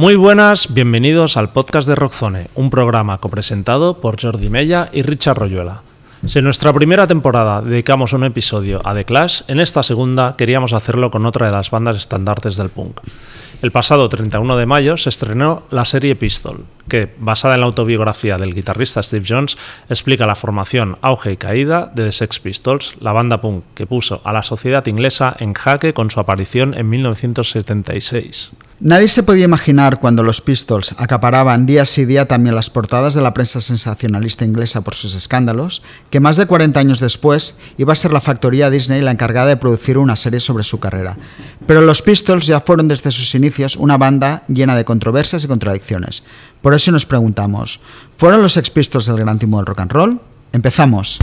Muy buenas, bienvenidos al podcast de Rockzone, un programa copresentado por Jordi Mella y Richard Royuela. Si en nuestra primera temporada dedicamos un episodio a The Clash, en esta segunda queríamos hacerlo con otra de las bandas estandartes del punk. El pasado 31 de mayo se estrenó la serie Pistol, que, basada en la autobiografía del guitarrista Steve Jones, explica la formación, auge y caída de The Sex Pistols, la banda punk que puso a la sociedad inglesa en jaque con su aparición en 1976. Nadie se podía imaginar cuando los Pistols acaparaban día sí día también las portadas de la prensa sensacionalista inglesa por sus escándalos, que más de 40 años después iba a ser la factoría Disney la encargada de producir una serie sobre su carrera. Pero los Pistols ya fueron desde sus inicios una banda llena de controversias y contradicciones. Por eso nos preguntamos, ¿fueron los Sex Pistols el gran timo del rock and roll? Empezamos.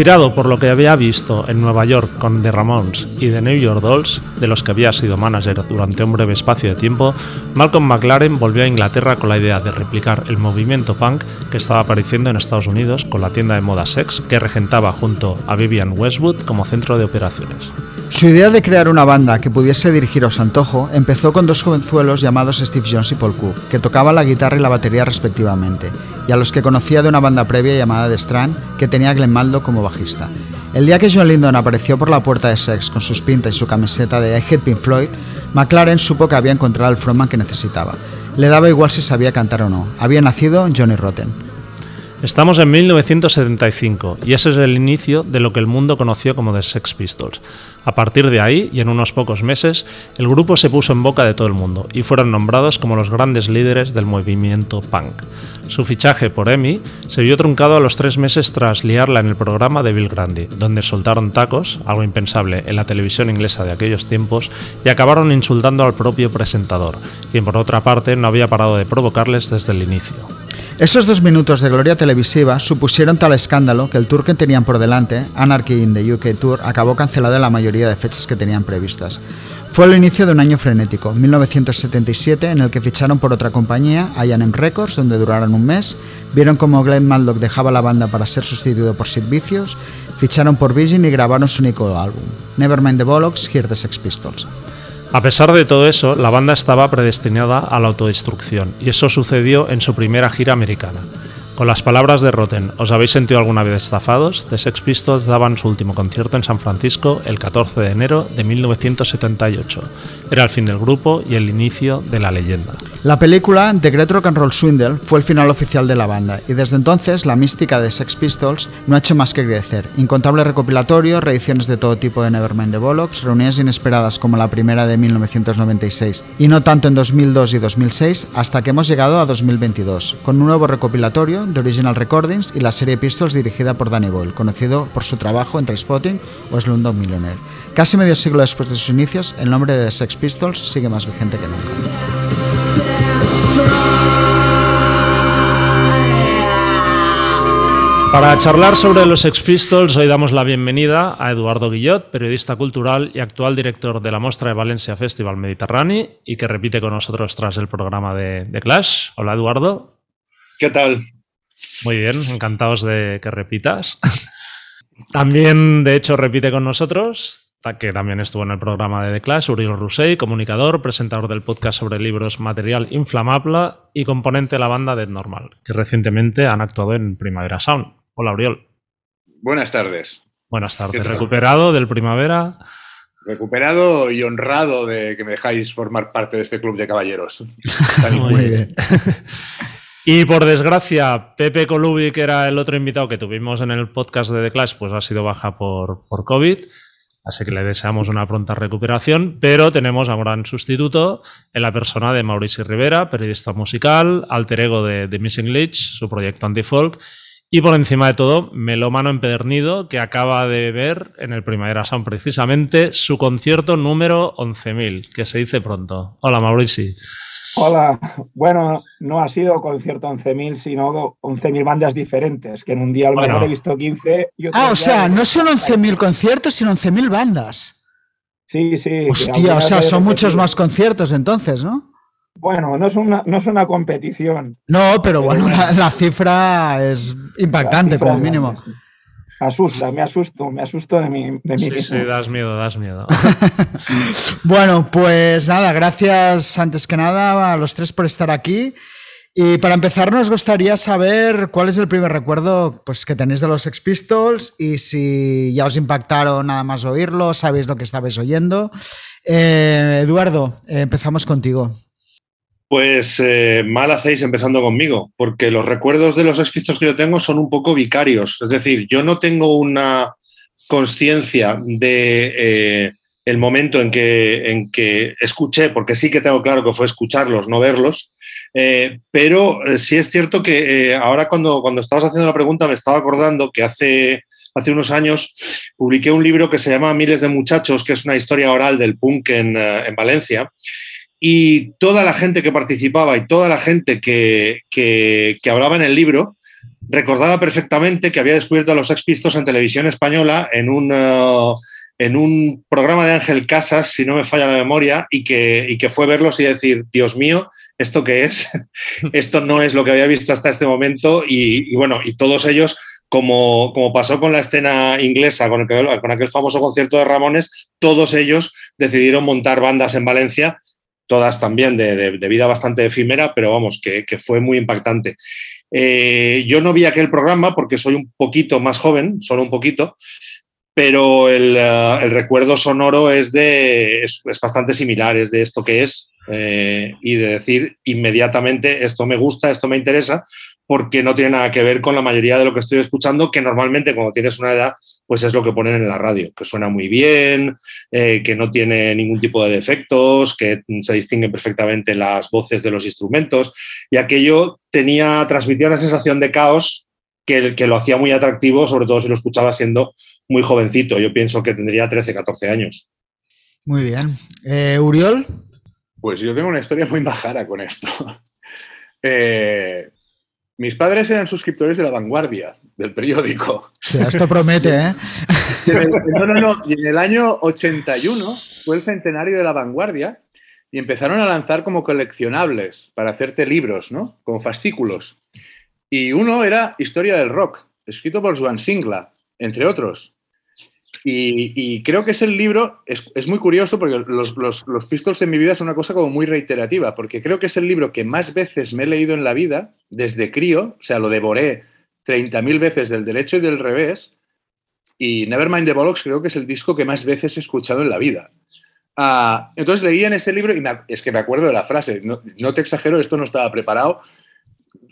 Inspirado por lo que había visto en Nueva York con The Ramones y The New York Dolls, de los que había sido manager durante un breve espacio de tiempo, Malcolm McLaren volvió a Inglaterra con la idea de replicar el movimiento punk que estaba apareciendo en Estados Unidos con la tienda de moda Sex que regentaba junto a Vivian Westwood como centro de operaciones. Su idea de crear una banda que pudiese dirigiros antojo empezó con dos jovenzuelos llamados Steve Jones y Paul Cook, que tocaban la guitarra y la batería respectivamente, y a los que conocía de una banda previa llamada The Strand, que tenía Glenn Maldo como bajista. El día que John Lindon apareció por la puerta de Sex con sus pintas y su camiseta de I Hate Pink Floyd, McLaren supo que había encontrado el frontman que necesitaba. Le daba igual si sabía cantar o no. Había nacido Johnny Rotten. Estamos en 1975 y ese es el inicio de lo que el mundo conoció como The Sex Pistols. A partir de ahí, y en unos pocos meses, el grupo se puso en boca de todo el mundo y fueron nombrados como los grandes líderes del movimiento punk. Su fichaje por EMI se vio truncado a los tres meses tras liarla en el programa de Bill Grandi, donde soltaron tacos, algo impensable en la televisión inglesa de aquellos tiempos, y acabaron insultando al propio presentador, quien por otra parte no había parado de provocarles desde el inicio. Esos dos minutos de gloria televisiva supusieron tal escándalo que el tour que tenían por delante, Anarchy in the UK Tour, acabó cancelado en la mayoría de fechas que tenían previstas. Fue el inicio de un año frenético, 1977, en el que ficharon por otra compañía, I&M Records, donde duraron un mes, vieron como Glenn Maldock dejaba la banda para ser sustituido por Sid ficharon por Virgin y grabaron su único álbum, Nevermind the Bollocks, Here the Sex Pistols. A pesar de todo eso, la banda estaba predestinada a la autodestrucción, y eso sucedió en su primera gira americana. Con las palabras de Rotten, ¿os habéis sentido alguna vez estafados? The Sex Pistols daban su último concierto en San Francisco el 14 de enero de 1978. Era el fin del grupo y el inicio de la leyenda. La película The Great Rock and Roll Swindle fue el final oficial de la banda y desde entonces la mística de Sex Pistols no ha hecho más que crecer. Incontables recopilatorios, reediciones de todo tipo de Nevermind the Bollocks, reuniones inesperadas como la primera de 1996 y no tanto en 2002 y 2006 hasta que hemos llegado a 2022 con un nuevo recopilatorio The Original Recordings y la serie Pistols dirigida por Danny Boyle, conocido por su trabajo en Spotting o Slumdog Millionaire. Casi medio siglo después de sus inicios, el nombre de The Sex Pistols sigue más vigente que nunca. Para charlar sobre los Sex Pistols, hoy damos la bienvenida a Eduardo Guillot, periodista cultural y actual director de la Mostra de Valencia Festival Mediterráneo y que repite con nosotros tras el programa de, de Clash. Hola, Eduardo. ¿Qué tal? Muy bien, encantados de que repitas. También, de hecho, repite con nosotros, que también estuvo en el programa de The Clash, Uriel Rusey, comunicador, presentador del podcast sobre libros Material Inflamable y componente de la banda Dead Normal, que recientemente han actuado en Primavera Sound. Hola, Uriel. Buenas tardes. Buenas tardes. ¿Recuperado del Primavera? Recuperado y honrado de que me dejáis formar parte de este club de caballeros. Muy bien. Y por desgracia, Pepe Colubi, que era el otro invitado que tuvimos en el podcast de The Clash, pues ha sido baja por, por COVID. Así que le deseamos una pronta recuperación, pero tenemos a un gran sustituto en la persona de Mauricio Rivera, periodista musical, alter ego de The Missing Leech, su proyecto anti-folk, y por encima de todo, melómano empedernido que acaba de ver en el Primavera Sound precisamente su concierto número 11.000, que se dice pronto. Hola Mauricio. Hola, bueno, no ha sido concierto 11.000, sino 11.000 bandas diferentes, que en un día a lo mejor he visto 15. Y ah, o sea, no son 11.000 conciertos, sino 11.000 bandas. Sí, sí. Hostia, o sea, son muchos más conciertos entonces, ¿no? Bueno, no es una, no es una competición. No, pero bueno, la, cifra es impactante como mínimo. Asusta, me asusto, me asusto de mí, de sí, Sí, das miedo, das miedo. bueno, pues nada, gracias antes que nada a los tres por estar aquí. Y para empezar, nos gustaría saber cuál es el primer recuerdo pues, que tenéis de los Sex Pistols y si ya os impactaron nada más oírlo, sabéis lo que estabais oyendo. Eh, Eduardo, eh, empezamos contigo. Pues eh, mal hacéis empezando conmigo, porque los recuerdos de los expistos que yo tengo son un poco vicarios. Es decir, yo no tengo una conciencia de eh, el momento en que, en que escuché, porque sí que tengo claro que fue escucharlos, no verlos. Eh, pero sí es cierto que ahora cuando, cuando estabas haciendo la pregunta me estaba acordando que hace, hace unos años publiqué un libro que se llama Miles de Muchachos, que es una historia oral del punk en, en Valencia y toda la gente que participaba y toda la gente que, que, hablaba en el libro recordaba perfectamente que había descubierto a los expistos en televisión española en un, uh, en un programa de Ángel Casas, si no me falla la memoria, y que, y que fue verlos y decir, Dios mío, ¿esto qué es? Esto no es lo que había visto hasta este momento. Y, bueno, y todos ellos como, como, pasó con la escena inglesa, con, el, con, aquel famoso concierto de Ramones, todos ellos decidieron montar bandas en Valencia todas también de, vida bastante efímera, pero vamos, que, fue muy impactante. Eh, yo no vi aquel programa porque soy un poquito más joven, solo un poquito, pero el, eh, recuerdo sonoro es, de, es, bastante similar, es de esto que es eh, y de decir inmediatamente esto me gusta, esto me interesa, porque no tiene nada que ver con la mayoría de lo que estoy escuchando, que normalmente cuando tienes una edad, pues es lo que ponen en la radio, que suena muy bien, eh, que no tiene ningún tipo de defectos, que se distinguen perfectamente las voces de los instrumentos, y aquello tenía, transmitía una sensación de caos que, que lo hacía muy atractivo, sobre todo si lo escuchaba siendo muy jovencito. Yo pienso que tendría 13, 14 años. Muy bien. Eh, ¿Uriol? Pues yo tengo una historia muy bajara con esto. eh, mis padres eran suscriptores de La Vanguardia, del periódico. esto promete, ¿eh? no, no, no. Y en el año 81 fue el centenario de La Vanguardia y empezaron a lanzar como coleccionables para hacerte libros, ¿no? Como fascículos. Y uno era Historia del Rock, escrito por Joan Singla, entre otros. Y, creo que es el libro, es, muy curioso porque los, los, Pistols en mi vida es una cosa como muy reiterativa, porque creo que es el libro que más veces me he leído en la vida, desde crío, o sea, lo devoré 30.000 veces del derecho y del revés, y Nevermind the Bollocks creo que es el disco que más veces he escuchado en la vida. Ah, entonces leí en ese libro, y es que me acuerdo de la frase, no, no te exagero, esto no estaba preparado,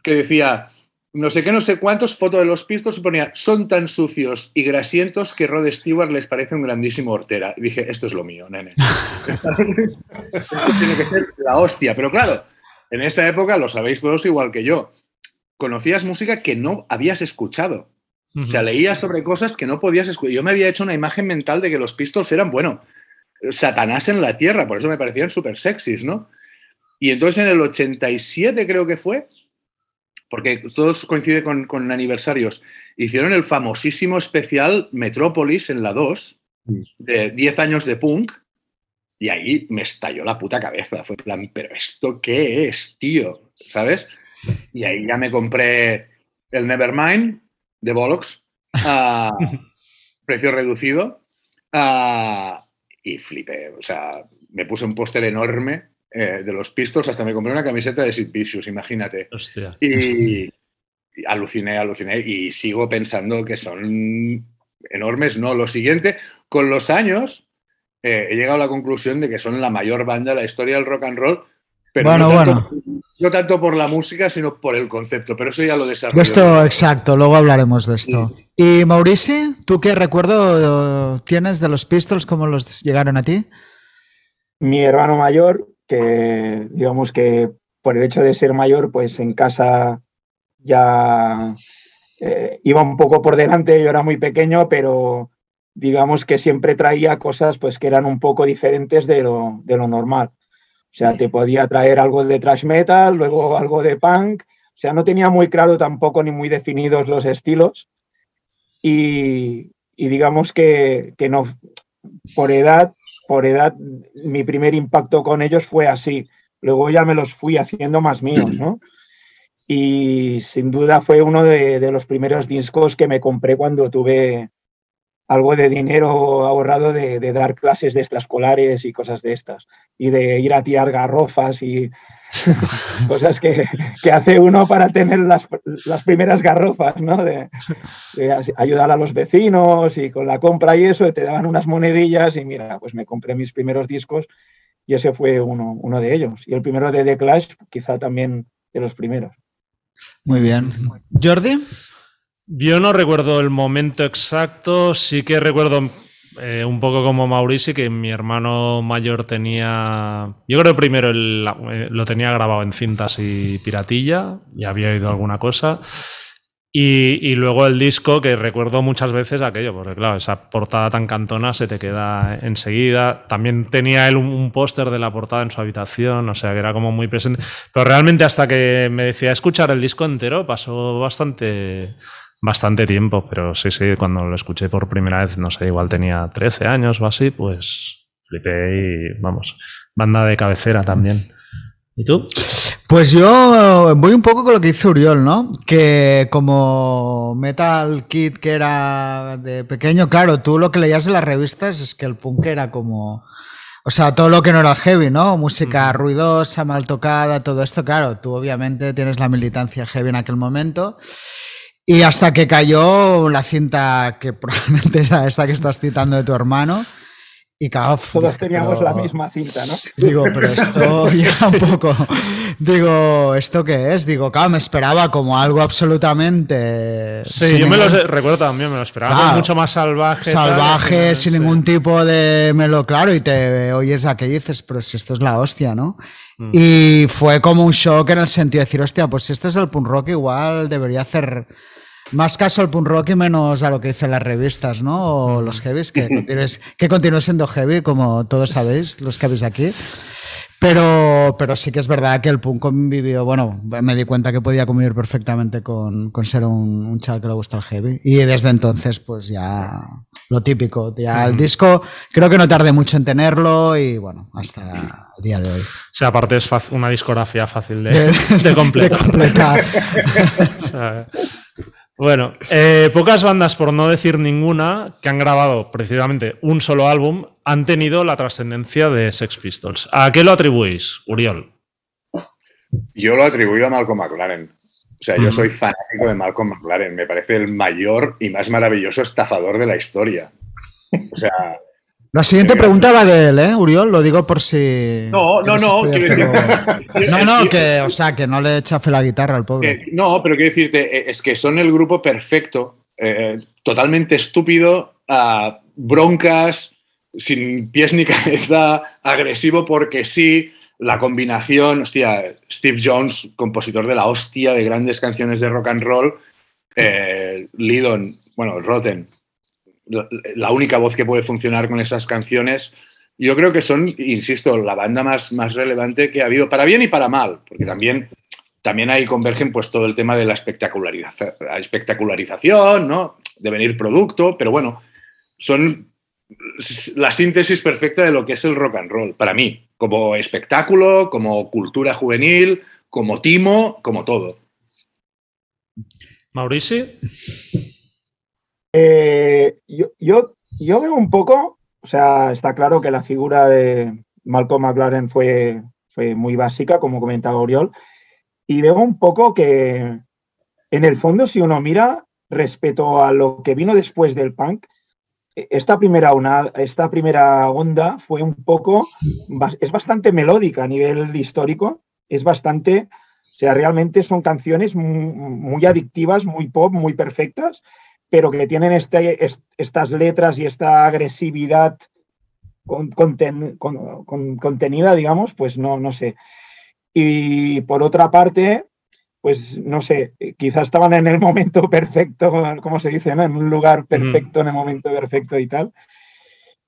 que decía, no sé qué, no sé cuántos, fotos de los Pistols y ponía, son tan sucios y grasientos que Rod Stewart les parece un grandísimo hortera. Y dije, esto es lo mío, nene. esto tiene que ser la hostia. Pero claro, en esa época, lo sabéis todos igual que yo, conocías música que no habías escuchado. O sea, leías sobre cosas que no podías escuchar. Yo me había hecho una imagen mental de que los Pistols eran, bueno, Satanás en la tierra, por eso me parecían súper sexys, ¿no? Y entonces en el 87 creo que fue, porque todos coincide con, aniversarios, hicieron el famosísimo especial Metrópolis en la 2, mm. de 10 años de punk, y ahí me estalló la puta cabeza. Fue plan, ¿pero esto qué es, tío? ¿Sabes? Y ahí ya me compré el Nevermind de Bollocks a precio reducido y flipé. O sea, me puse un póster enorme eh, de los Pistols, hasta me compré una camiseta de Sid Vicious, imagínate. Y, aluciné, aluciné y sigo pensando que son enormes. No, lo siguiente, con los años eh, he llegado a la conclusión de que son la mayor banda de la historia del rock and roll. Pero bueno, no bueno. no tanto por la música, sino por el concepto, pero eso ya lo desarrollo. Esto, exacto, luego hablaremos de esto. Y Maurici, ¿tú qué recuerdo tienes de los Pistols? ¿Cómo los llegaron a ti? Mi hermano mayor, que digamos que por el hecho de ser mayor, pues en casa ya eh, iba un poco por delante, yo era muy pequeño, pero digamos que siempre traía cosas pues que eran un poco diferentes de lo, de lo normal. O sea, te podía traer algo de thrash metal, luego algo de punk. O sea, no tenía muy claro tampoco ni muy definidos los estilos. Y, digamos que, que, no, por edad, por edad, mi primer impacto con ellos fue así. Luego ya me los fui haciendo más míos, ¿no? Y sin duda fue uno de, de los primeros discos que me compré cuando tuve, algo de dinero ahorrado de, dar clases de extraescolares y cosas de estas, y de ir a tirar garrofas y cosas que, hace uno para tener las, primeras garrofas, ¿no? De, ayudar a los vecinos y con la compra y eso, te daban unas monedillas y mira, pues me compré mis primeros discos y ese fue uno, uno de ellos. Y el primero de The Clash, quizá también de los primeros. Muy bien. Jordi. Yo no recuerdo el momento exacto, sí que recuerdo eh, un poco como Mauricio, que mi hermano mayor tenía. Yo creo primero eh, lo tenía grabado en cintas y piratilla, y había oído alguna cosa. Y, luego el disco, que recuerdo muchas veces aquello, porque claro, esa portada tan cantona se te queda enseguida. También tenía él un, póster de la portada en su habitación, o sea que era como muy presente. Pero realmente hasta que me decía escuchar el disco entero, pasó bastante bastante tiempo, pero sí, sí, cuando lo escuché por primera vez, no sé, igual tenía 13 años o así, pues flipé y vamos, banda de cabecera también. ¿Y tú? Pues yo voy un poco con lo que dice Uriol, ¿no? Que como Metal Kid que era de pequeño, claro, tú lo que leías en las revistas es que el punk era como... O sea, todo lo que no era heavy, ¿no? Música ruidosa, mal tocada, todo esto, claro, tú obviamente tienes la militancia heavy en aquel momento. Y hasta que cayó la cinta que probablemente era esta que estás citando de tu hermano. Y claro, Todos teníamos la misma cinta, ¿no? Digo, pero esto ya un poco. Digo, ¿esto qué es? Digo, claro, me esperaba como algo absolutamente. Sí, yo me lo recuerdo también, me lo esperaba. mucho más salvaje. Salvaje, sin ningún tipo de melo, claro, y te oyes a que dices, pero si esto es la hostia, ¿no? Mm. Y fue como un shock en el sentido de decir, hostia, pues si esto es el punk rock, igual debería hacer más caso al punk rock y menos a lo que dicen las revistas, ¿no? O los heavies, que continúes, que continúe siendo heavy, como todos sabéis, los que habéis aquí. Pero, pero sí que es verdad que el punk convivió, bueno, me di cuenta que podía convivir perfectamente con, con ser un, un, chaval que le gusta el heavy. Y desde entonces, pues ya lo típico. Ya el disco creo que no tardé mucho en tenerlo y bueno, hasta el día de hoy. O sea, aparte es una discografía fácil de, de completar. De completar. Bueno, eh, pocas bandas, por no decir ninguna, que han grabado precisamente un solo álbum, han tenido la trascendencia de Sex Pistols. ¿A qué lo atribuís, Uriol? Yo lo atribuyo a Malcolm McLaren. O sea, yo soy fanático de Malcolm McLaren. Me parece el mayor y más maravilloso estafador de la historia. O sea, la siguiente pregunta va de él, ¿eh, Uriol? Lo digo por si. No, no, no. no, no, que, o sea, que no le fe la guitarra al pobre. no, pero quiero decirte, eh, es que son el grupo perfecto, eh, totalmente estúpido, broncas, sin pies ni cabeza, agresivo porque sí. La combinación, hostia, Steve Jones, compositor de la hostia de grandes canciones de rock and roll, eh, bueno, Rotten, la única voz que puede funcionar con esas canciones. Yo creo que son, insisto, la banda más, más relevante que ha habido, para bien y para mal, porque también, también ahí convergen pues todo el tema de la, la espectacularización, ¿no? de venir producto, pero bueno, son la síntesis perfecta de lo que es el rock and roll, para mí, como espectáculo, como cultura juvenil, como timo, como todo. Mauricio. Eh, yo, yo, yo, veo un poco, o sea, está claro que la figura de Malcolm McLaren fue, fue muy básica, como comentaba Oriol, y veo un poco que, en el fondo, si uno mira respecto a lo que vino después del punk, esta primera, una, esta primera onda fue un poco, es bastante melódica a nivel histórico, es bastante sea, realmente son canciones muy, adictivas, muy pop, muy perfectas, pero que tienen este, estas letras y esta agresividad contenida, digamos, pues no, no sé. Y por otra parte, pues no sé, quizás estaban en el momento perfecto, como se dice, en un lugar perfecto, en el momento perfecto y tal.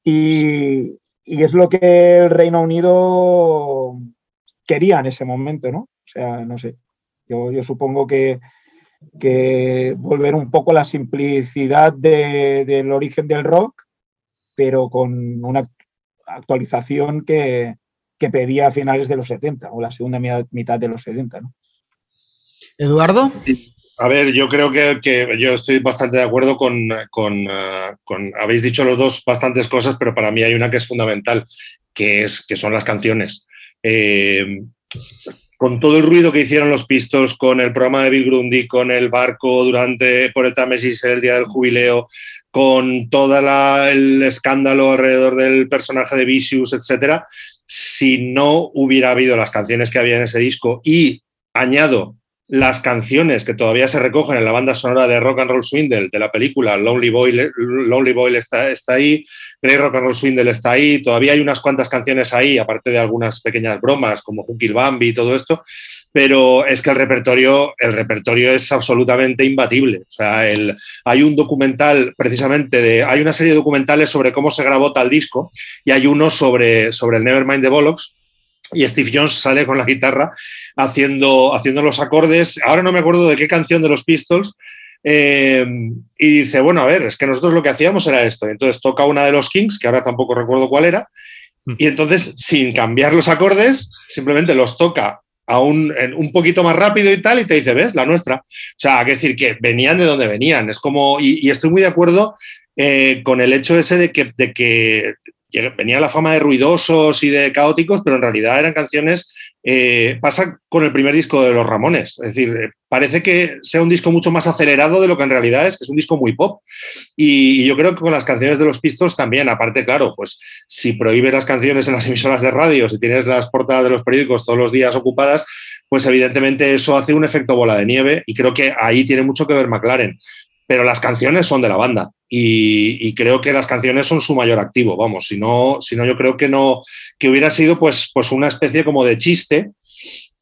Y, es lo que el Reino Unido quería en ese momento, ¿no? O sea, no sé, yo, supongo que, que, volver un poco a la simplicidad del origen del rock, pero con una actualización que, que pedía a finales de los 70 o la segunda mitad de los 70, ¿no? Eduardo. A ver, yo creo que, yo estoy bastante de acuerdo con, con, Habéis dicho los dos bastantes cosas, pero para mí hay una que es fundamental, que, es, que son las canciones. Eh, con todo el ruido que hicieron los Pistos, con el programa de Bill Grundy, con el barco durante por Mesis el día del jubileo, con todo el escándalo alrededor del personaje de Vicious, etcétera, si no hubiera habido las canciones que había en ese disco. Y añado las canciones que todavía se recogen en la banda sonora de Rock and Roll Swindle de la película Lonely Boy, Lonely Boy está, está ahí, Grey Rock and Roll Swindle está ahí, todavía hay unas cuantas canciones ahí, aparte de algunas pequeñas bromas como Hunky Bambi y todo esto, pero es que el repertorio, el repertorio es absolutamente imbatible. O sea, el, hay un documental precisamente de, hay una serie de documentales sobre cómo se grabó tal disco y hay uno sobre, sobre el Nevermind de Bollocks y Steve Jones sale con la guitarra haciendo, haciendo los acordes. Ahora no me acuerdo de qué canción de los Pistols. Eh, y dice, bueno, a ver, es que nosotros lo que hacíamos era esto. Entonces toca una de los Kings, que ahora tampoco recuerdo cuál era, hmm. y entonces, sin cambiar los acordes, simplemente los toca a un, un poquito más rápido y tal, y te dice, ¿ves? La nuestra. O sea, que decir que venían de donde venían. Es como, y, estoy muy de acuerdo eh, con el hecho ese de que, de que venía la fama de ruidosos y de caóticos, pero en realidad eran canciones. Eh, pasa con el primer disco de Los Ramones. Es decir, eh, parece que sea un disco mucho más acelerado de lo que en realidad es, que es un disco muy pop. Y, yo creo que con las canciones de los Pistos también, aparte, claro, pues si prohíbes las canciones en las emisoras de radio, si tienes las portadas de los periódicos todos los días ocupadas, pues evidentemente eso hace un efecto bola de nieve y creo que ahí tiene mucho que ver McLaren pero las canciones son de la banda y, creo que las canciones son su mayor activo, vamos, si no, si no yo creo que no, que hubiera sido pues, pues una especie como de chiste,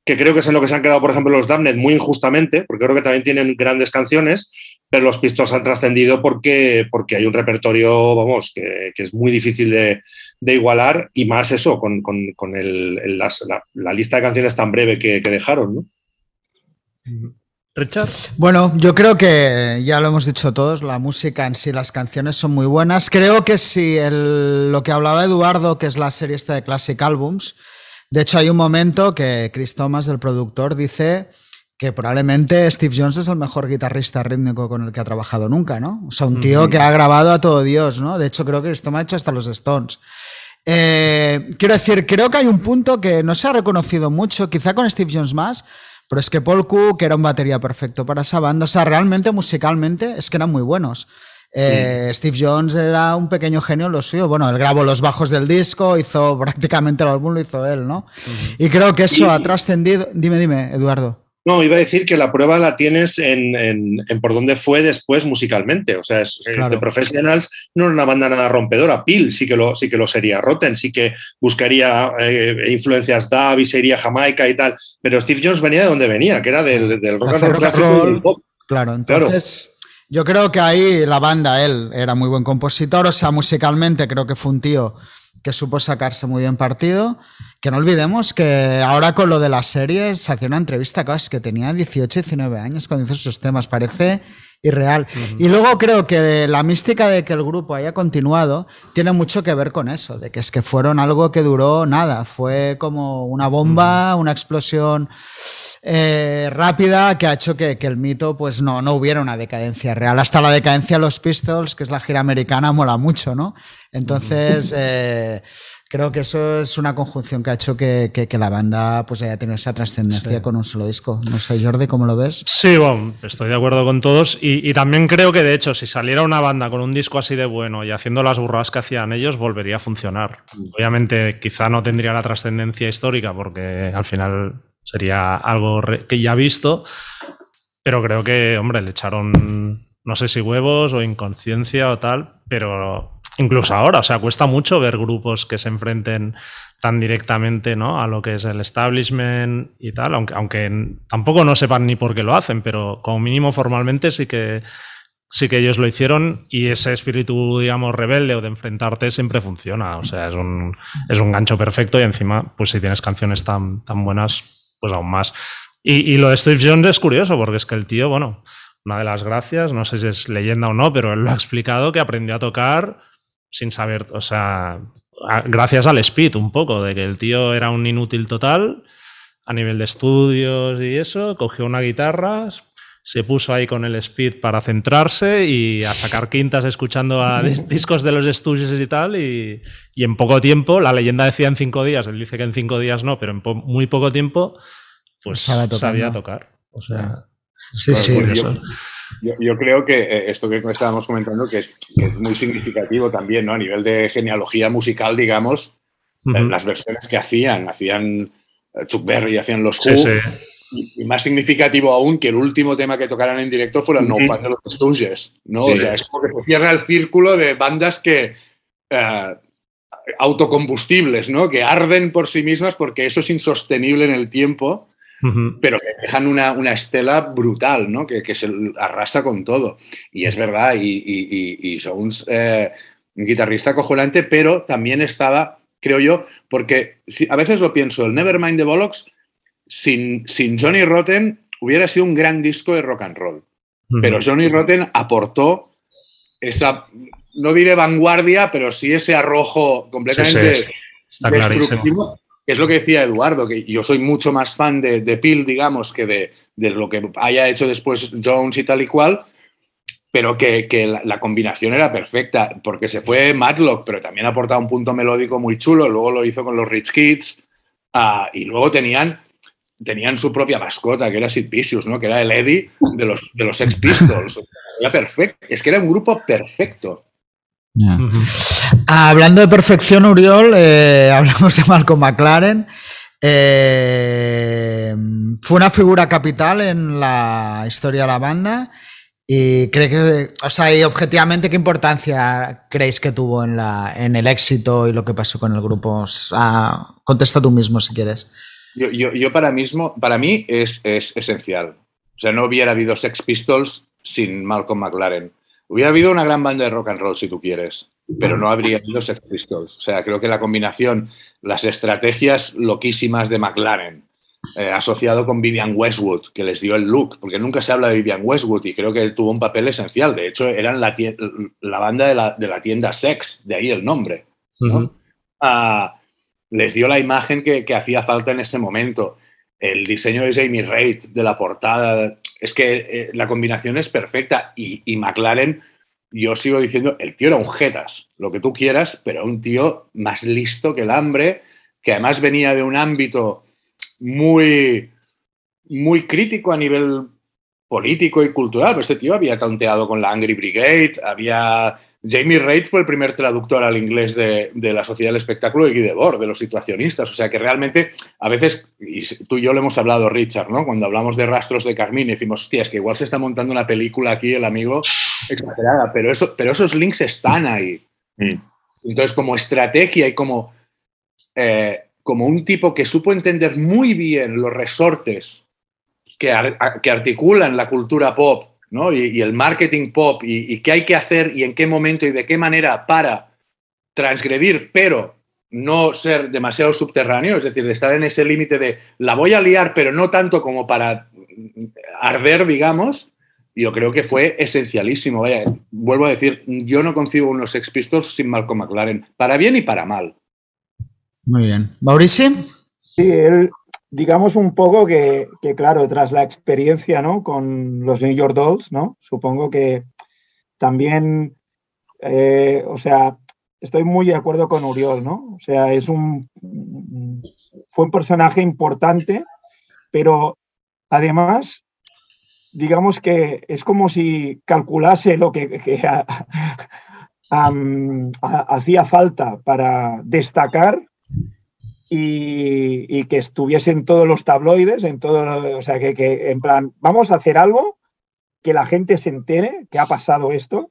que creo que es en lo que se han quedado, por ejemplo, los Damned muy injustamente, porque creo que también tienen grandes canciones, pero los Pistols han trascendido porque, porque hay un repertorio, vamos, que, es muy difícil de, igualar y más eso, con, la, lista de canciones tan breve que, que dejaron, ¿no? Richard. Bueno, yo creo que ya lo hemos dicho todos, la música en sí, las canciones son muy buenas. Creo que si lo que hablaba Eduardo, que es la serie esta de Classic Albums, de hecho hay un momento que Chris Thomas, el productor, dice que probablemente Steve Jones es el mejor guitarrista rítmico con el que ha trabajado nunca, ¿no? O sea, un tío que ha grabado a todo Dios, ¿no? De hecho, creo que Chris Thomas ha hecho hasta los Stones. Eh, quiero decir, creo que hay un punto que no se ha reconocido mucho, quizá con Steve Jones más, pero es que Paul Cook era un batería perfecto para esa banda. O sea, realmente musicalmente es que eran muy buenos. Eh, Steve Jones era un pequeño genio lo suyo. Bueno, él grabó los bajos del disco, hizo prácticamente el álbum, lo hizo él, ¿no? Y creo que eso ha trascendido. Dime, dime, Eduardo. No, iba a decir que la prueba la tienes en, por dónde fue después musicalmente. O sea, es, The Professionals no era una banda nada rompedora. Peel sí que lo, sí que lo sería. Rotten sí que buscaría eh, influencias dub y sería Jamaica y tal. Pero Steve Jones venía de donde venía, que era del, rock and roll clásico. Claro, entonces. Yo creo que ahí la banda, él era muy buen compositor, o sea, musicalmente creo que fue un tío que supo sacarse muy bien partido. Que no olvidemos que ahora con lo de las series se hacía una entrevista, que tenía 18, 19 años cuando hizo esos temas, parece irreal. Y luego creo que la mística de que el grupo haya continuado tiene mucho que ver con eso, de que es que fueron algo que duró nada, fue como una bomba, una explosión eh, rápida que ha hecho que, el mito pues no, no hubiera una decadencia real. Hasta la decadencia de los Pistols, que es la gira americana, mola mucho, ¿no? Entonces, eh, creo que eso es una conjunción que ha hecho que, la banda pues haya tenido esa trascendencia con un solo disco. No sé, Jordi, ¿cómo lo ves? Sí, bueno, estoy de acuerdo con todos y, también creo que de hecho si saliera una banda con un disco así de bueno y haciendo las burradas que hacían ellos, volvería a funcionar. Obviamente quizá no tendría la trascendencia histórica porque al final sería algo que ya visto, pero creo que, hombre, le echaron, no sé si huevos o inconsciencia o tal, pero incluso ahora, o sea, cuesta mucho ver grupos que se enfrenten tan directamente ¿no? a lo que es el establishment y tal, aunque, aunque tampoco no sepan ni por qué lo hacen, pero como mínimo formalmente sí que, sí que ellos lo hicieron y ese espíritu, digamos, rebelde o de enfrentarte siempre funciona. O sea, es un, es un gancho perfecto y encima, pues si tienes canciones tan, tan buenas, pues aún más. Y, y, lo de Steve Jones es curioso porque es que el tío, bueno, una de las gracias, no sé si es leyenda o no, pero él lo ha explicado que aprendió a tocar sin saber, o sea, gracias al speed un poco, de que el tío era un inútil total a nivel de estudios y eso, cogió una guitarra, se puso ahí con el speed para centrarse y a sacar quintas escuchando a discos de los estudios y tal, y, en poco tiempo, la leyenda decía en cinco días, él dice que en cinco días no, pero en muy poco tiempo, pues sabía tocar. O sea, sí, sí. Yo, creo que eh, esto que estábamos comentando, que es, muy significativo también, ¿no? A nivel de genealogía musical, digamos, eh, las versiones que hacían, hacían eh, Chuck Berry, hacían los Who, Y, más significativo aún que el último tema que tocaran en directo fuera No Fun de los Stooges, ¿no? o sea, es como que se cierra el círculo de bandas que... autocombustibles, ¿no? Que arden por sí mismas porque eso es insostenible en el tiempo pero que dejan una, una, estela brutal, ¿no? Que, que, se arrasa con todo. Y es verdad, y, y, y Jones, eh, un guitarrista cojonante, pero también estaba, creo yo, porque a veces lo pienso, el Nevermind the Bollocks, sin, sin Johnny Rotten, hubiera sido un gran disco de rock and roll. Pero Johnny Rotten aportó esa, no diré vanguardia, pero sí ese arrojo completamente destructivo es lo que decía Eduardo, que yo soy mucho más fan de, de Peel, digamos, que de, lo que haya hecho después Jones y tal y cual, pero que, la, combinación era perfecta, porque se fue Matlock, pero también ha aportado un punto melódico muy chulo, luego lo hizo con los Rich Kids, ah, y luego tenían, tenían su propia mascota, que era Sid Vicious, ¿no? que era el Eddie de los, de los Sex Pistols. Era perfecto, es que era un grupo perfecto. Hablando de perfección, Uriol, eh, hablamos de Malcolm McLaren. Eh, fue una figura capital en la historia de la banda. Y cree que, o sea, y objetivamente, ¿qué importancia creéis que tuvo en, la, en el éxito y lo que pasó con el grupo? contesta tú mismo si quieres. Yo, yo, para, mismo, para mí es, es esencial. O sea, no hubiera habido Sex Pistols sin Malcolm McLaren. Hubiera habido una gran banda de rock and roll, si tú quieres, pero no habría habido Sex Pistols. O sea, creo que la combinación, las estrategias loquísimas de McLaren, eh, asociado con Vivian Westwood, que les dio el look, porque nunca se habla de Vivian Westwood y creo que tuvo un papel esencial. De hecho, eran la, la banda de la, de la, tienda Sex, de ahí el nombre. Ah, les dio la imagen que, que, hacía falta en ese momento. El diseño de Jamie Reid, de la portada, es que eh, la combinación es perfecta y, McLaren, yo sigo diciendo, el tío era un jetas, lo que tú quieras, pero un tío más listo que el hambre, que además venía de un ámbito muy, muy crítico a nivel político y cultural. Pero este tío había tonteado con la Angry Brigade, había Jamie Reid fue el primer traductor al inglés de, la sociedad del espectáculo de Guy Debord, de los situacionistas. O sea que realmente, a veces, y tú y yo lo hemos hablado, Richard, ¿no? Cuando hablamos de rastros de Carmín, decimos, hostia, es que igual se está montando una película aquí, el amigo, exagerada, pero, eso, pero esos links están ahí. Mm. Entonces, como estrategia y como, eh, como un tipo que supo entender muy bien los resortes que, que articulan la cultura pop y, el marketing pop y, qué hay que hacer y en qué momento y de qué manera para transgredir, pero no ser demasiado subterráneo, es decir, de estar en ese límite de la voy a liar, pero no tanto como para arder, digamos, yo creo que fue esencialísimo. vuelvo a decir, yo no concibo unos Sex Pistols sin Malcolm McLaren, para bien y para mal. Muy bien. ¿Mauricio? Sí, él, digamos un poco que, claro, tras la experiencia ¿no? con los New York Dolls, ¿no? supongo que también, eh, o sea, estoy muy de acuerdo con Uriol, ¿no? O sea, es un, fue un personaje importante, pero además, digamos que es como si calculase lo que, hacía falta para destacar y, que estuviesen todos los tabloides, en todo, o sea, que, que, en plan, vamos a hacer algo que la gente se entere que ha pasado esto,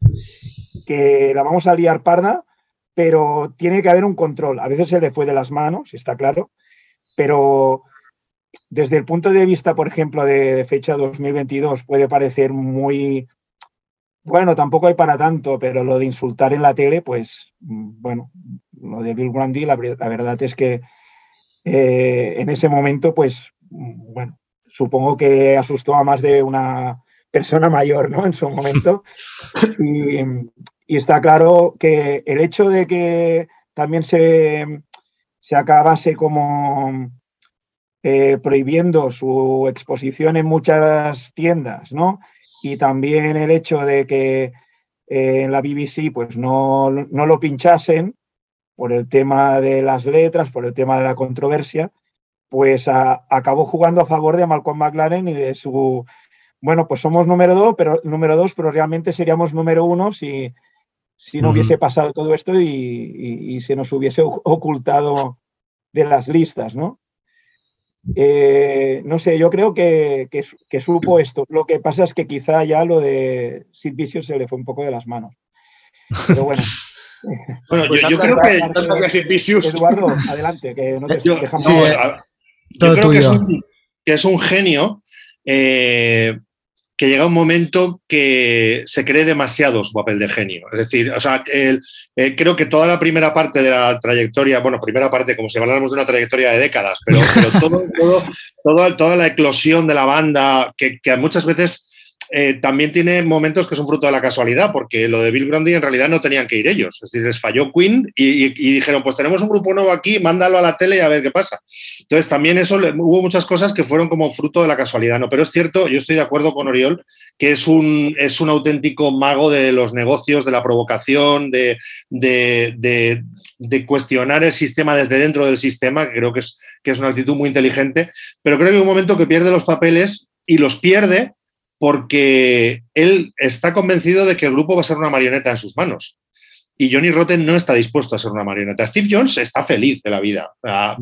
que la vamos a liar parda, pero tiene que haber un control. A veces se le fue de las manos, está claro, pero desde el punto de vista, por ejemplo, de, fecha 2022, puede parecer muy, bueno, tampoco hay para tanto, pero lo de insultar en la tele, pues, mm, bueno, lo de Bill Grundy, la, verdad es que eh, en ese momento, pues, bueno, supongo que asustó a más de una persona mayor, ¿no? En su momento. Y, está claro que el hecho de que también se, se acabase como eh, prohibiendo su exposición en muchas tiendas, ¿no? Y también el hecho de que eh, en la BBC pues no, no, lo pinchasen por el tema de las letras, por el tema de la controversia, pues acabó jugando a favor de Malcolm McLaren y de su, bueno, pues somos número dos, pero número dos, pero realmente seríamos número uno si, si no hubiese pasado todo esto y, y, se nos hubiese ocultado de las listas, ¿no? Eh, no sé, yo creo que, que, supo esto. Lo que pasa es que quizá ya lo de Sid Vicious se le fue un poco de las manos. Pero bueno. bueno, yo, pues creo que. Eduardo, adelante, que no te dejamos. yo creo que es, un, que es, un, genio eh, que llega un momento que se cree demasiado su papel de genio. Es decir, o sea, eh, creo que toda la primera parte de la trayectoria, bueno, primera parte, como si habláramos de una trayectoria de décadas, pero, todo, toda la eclosión de la banda, que, que muchas veces eh, también tiene momentos que son fruto de la casualidad, porque lo de Bill Grundy en realidad no tenían que ir ellos. Es decir, les falló Queen y, dijeron, pues tenemos un grupo nuevo aquí, mándalo a la tele y a ver qué pasa. Entonces también eso, hubo muchas cosas que fueron como fruto de la casualidad, ¿no? Pero es cierto, yo estoy de acuerdo con Oriol, que es un, es un auténtico mago de los negocios, de la provocación, de, de, cuestionar el sistema desde dentro del sistema, que creo que es, que es una actitud muy inteligente, pero creo que hay un momento que pierde los papeles y los pierde porque él está convencido de que el grupo va a ser una marioneta en sus manos. Y Johnny Rotten no está dispuesto a ser una marioneta. Steve Jones está feliz de la vida,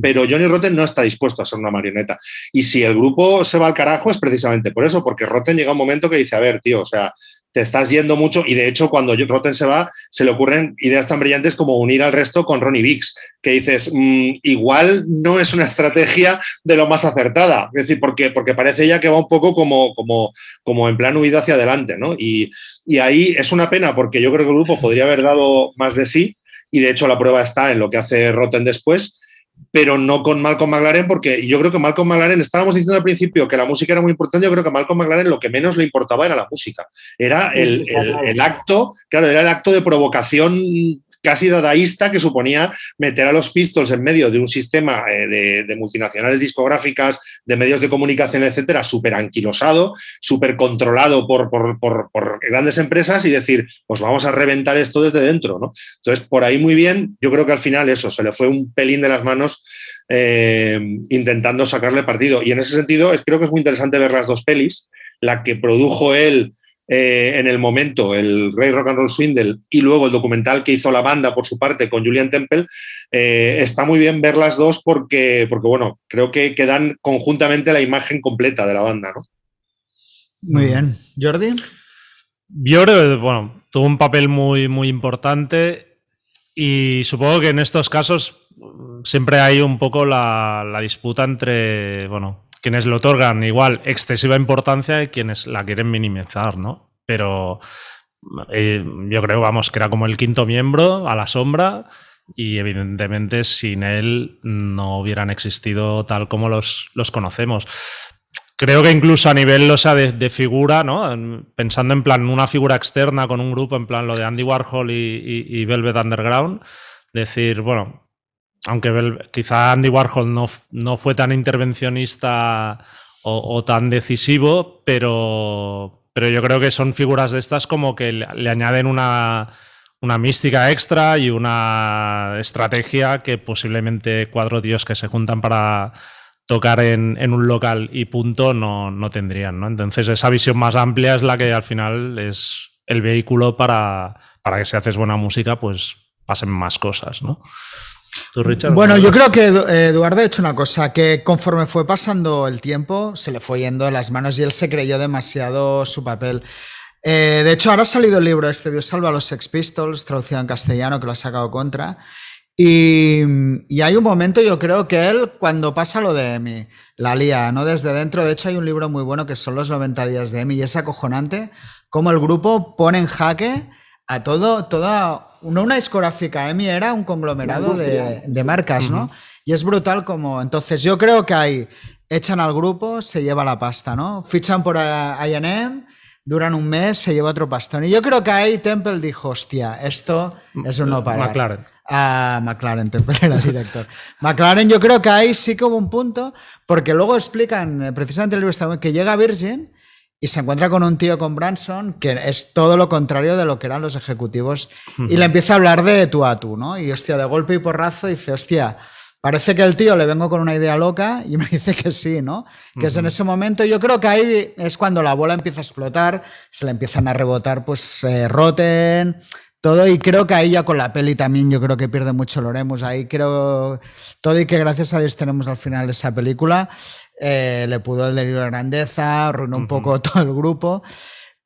pero Johnny Rotten no está dispuesto a ser una marioneta. Y si el grupo se va al carajo es precisamente por eso, porque Rotten llega un momento que dice, a ver, tío, o sea, te estás yendo mucho y de hecho cuando Rotten se va se le ocurren ideas tan brillantes como unir al resto con Ronnie Biggs, que dices, mm, igual no es una estrategia de lo más acertada, es decir, porque, porque parece ya que va un poco como, como, como en plan huida hacia adelante, ¿no? Y, y ahí es una pena porque yo creo que el grupo podría haber dado más de sí y de hecho la prueba está en lo que hace Rotten después pero no con Malcolm McLaren, porque yo creo que Malcolm McLaren, estábamos diciendo al principio que la música era muy importante, yo creo que a Malcolm McLaren lo que menos le importaba era la música, era el, el acto, claro, era el acto de provocación casi dadaísta que suponía meter a los Pistols en medio de un sistema eh, de, multinacionales discográficas, de medios de comunicación, etcétera, súper anquilosado, súper controlado por, grandes empresas y decir, pues vamos a reventar esto desde dentro. ¿no? Entonces, por ahí muy bien, yo creo que al final eso, se le fue un pelín de las manos eh, intentando sacarle partido. Y en ese sentido, creo que es muy interesante ver las dos pelis, la que produjo él eh, en el momento, el Rey Rock and Roll Swindle, y luego el documental que hizo la banda por su parte con Julian Temple, eh, está muy bien ver las dos porque, porque bueno, creo que, dan conjuntamente la imagen completa de la banda, ¿no? Muy bien. ¿Jordi? Yo bueno, tuvo un papel muy, muy importante y supongo que en estos casos siempre hay un poco la, la disputa entre, bueno, quienes le otorgan igual excesiva importancia y quienes la quieren minimizar, ¿no? Pero eh, yo creo, vamos, que era como el quinto miembro a la sombra y evidentemente sin él no hubieran existido tal como los, los conocemos. Creo que incluso a nivel o sea, de, figura, ¿no? pensando en plan una figura externa con un grupo, en plan lo de Andy Warhol y Velvet Underground, decir, bueno, aunque quizá Andy Warhol no, no fue tan intervencionista o, tan decisivo, pero, pero yo creo que son figuras de estas como que le, añaden una, mística extra y una estrategia que posiblemente cuatro tíos que se juntan para tocar en, un local y punto no, no, tendrían. ¿no? Entonces esa visión más amplia es la que al final es el vehículo para, para que si haces buena música pues pasen más cosas. ¿no? ¿Tú, Richard? Bueno, yo creo que Eduardo ha hecho una cosa, que conforme fue pasando el tiempo, se le fue yendo las manos y él se creyó demasiado su papel. Eh, de hecho, ahora ha salido el libro este, Dios salva a los Sex Pistols, traducido en castellano, que lo ha sacado contra. Y, hay un momento, yo creo que él, cuando pasa lo de Emi, la lía, ¿no? Desde dentro, de hecho, hay un libro muy bueno que son los 90 días de Emi y es acojonante cómo el grupo pone en jaque a todo, toda, no una discográfica, Emi era un conglomerado de, marcas, ¿no? Y es brutal como, entonces yo creo que ahí echan al grupo, se lleva la pasta, ¿no? Fichan por I&M, duran un mes, se lleva otro pastón. Y yo creo que ahí Temple dijo, hostia, esto es un no parar. McLaren. Ah, McLaren, Temple era director. McLaren yo creo que ahí sí que hubo un punto, porque luego explican, eh, precisamente el libro que llega Virgin y se encuentra con un tío con Branson que es todo lo contrario de lo que eran los ejecutivos y le empieza a hablar de tú a tú, ¿no? Y hostia, de golpe y porrazo dice, hostia, parece que el tío le vengo con una idea loca y me dice que sí, ¿no? Que es en ese momento, yo creo que ahí es cuando la bola empieza a explotar, se le empiezan a rebotar pues eh, Rotten, todo y creo que ahí ya con la peli también yo creo que pierde mucho Loremus, ahí creo todo y que gracias a Dios tenemos al final esa película. Eh, le pudo el delirio de grandeza, arruinó un poco todo el grupo,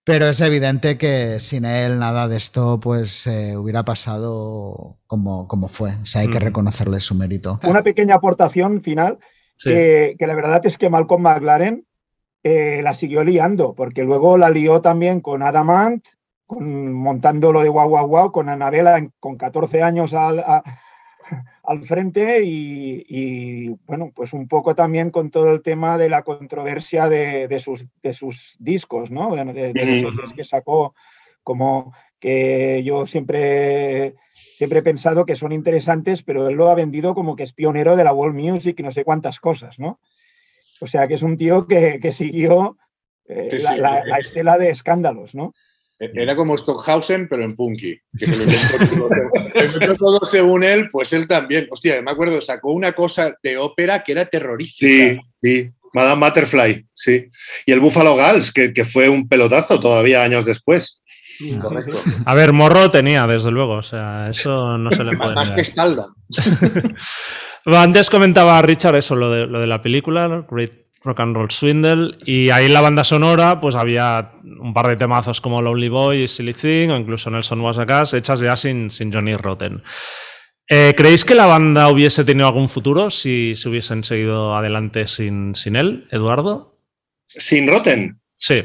pero es evidente que sin él nada de esto pues eh, hubiera pasado como, como fue. O sea, hay que reconocerle su mérito. Una pequeña aportación final, que, la verdad es que Malcolm McLaren eh, la siguió liando, porque luego la lió también con Adamant, con, montando lo de Guau Guau Guau, con Anabela con 14 años a al frente y, bueno, pues un poco también con todo el tema de la controversia de, sus, de sus discos, ¿no? De, los que sacó, como que yo siempre, siempre he pensado que son interesantes, pero él lo ha vendido como que es pionero de la world music y no sé cuántas cosas, ¿no? O sea, que es un tío que, siguió eh, la, la estela de escándalos, ¿no? Era como Stockhausen, pero en punky. Que se lo todo según él, pues él también. Hostia, me acuerdo, sacó una cosa de ópera que era terrorífica. Sí, sí. Madame Butterfly, sí. Y el Buffalo Gals, que, fue un pelotazo todavía años después. Correcto. A ver, morro tenía, desde luego. O sea, eso no se le puede. Más que espalda. Antes comentaba Richard eso, lo de, lo de la película, Great Rock and Roll Swindle. Y ahí en la banda sonora, pues había un par de temazos como Lonely Boy y Silly Thing, o incluso Nelson Was a hechas ya sin, sin Johnny Rotten. Eh, ¿Creéis que la banda hubiese tenido algún futuro si se hubiesen seguido adelante sin, sin él, Eduardo? ¿Sin Rotten? Sí.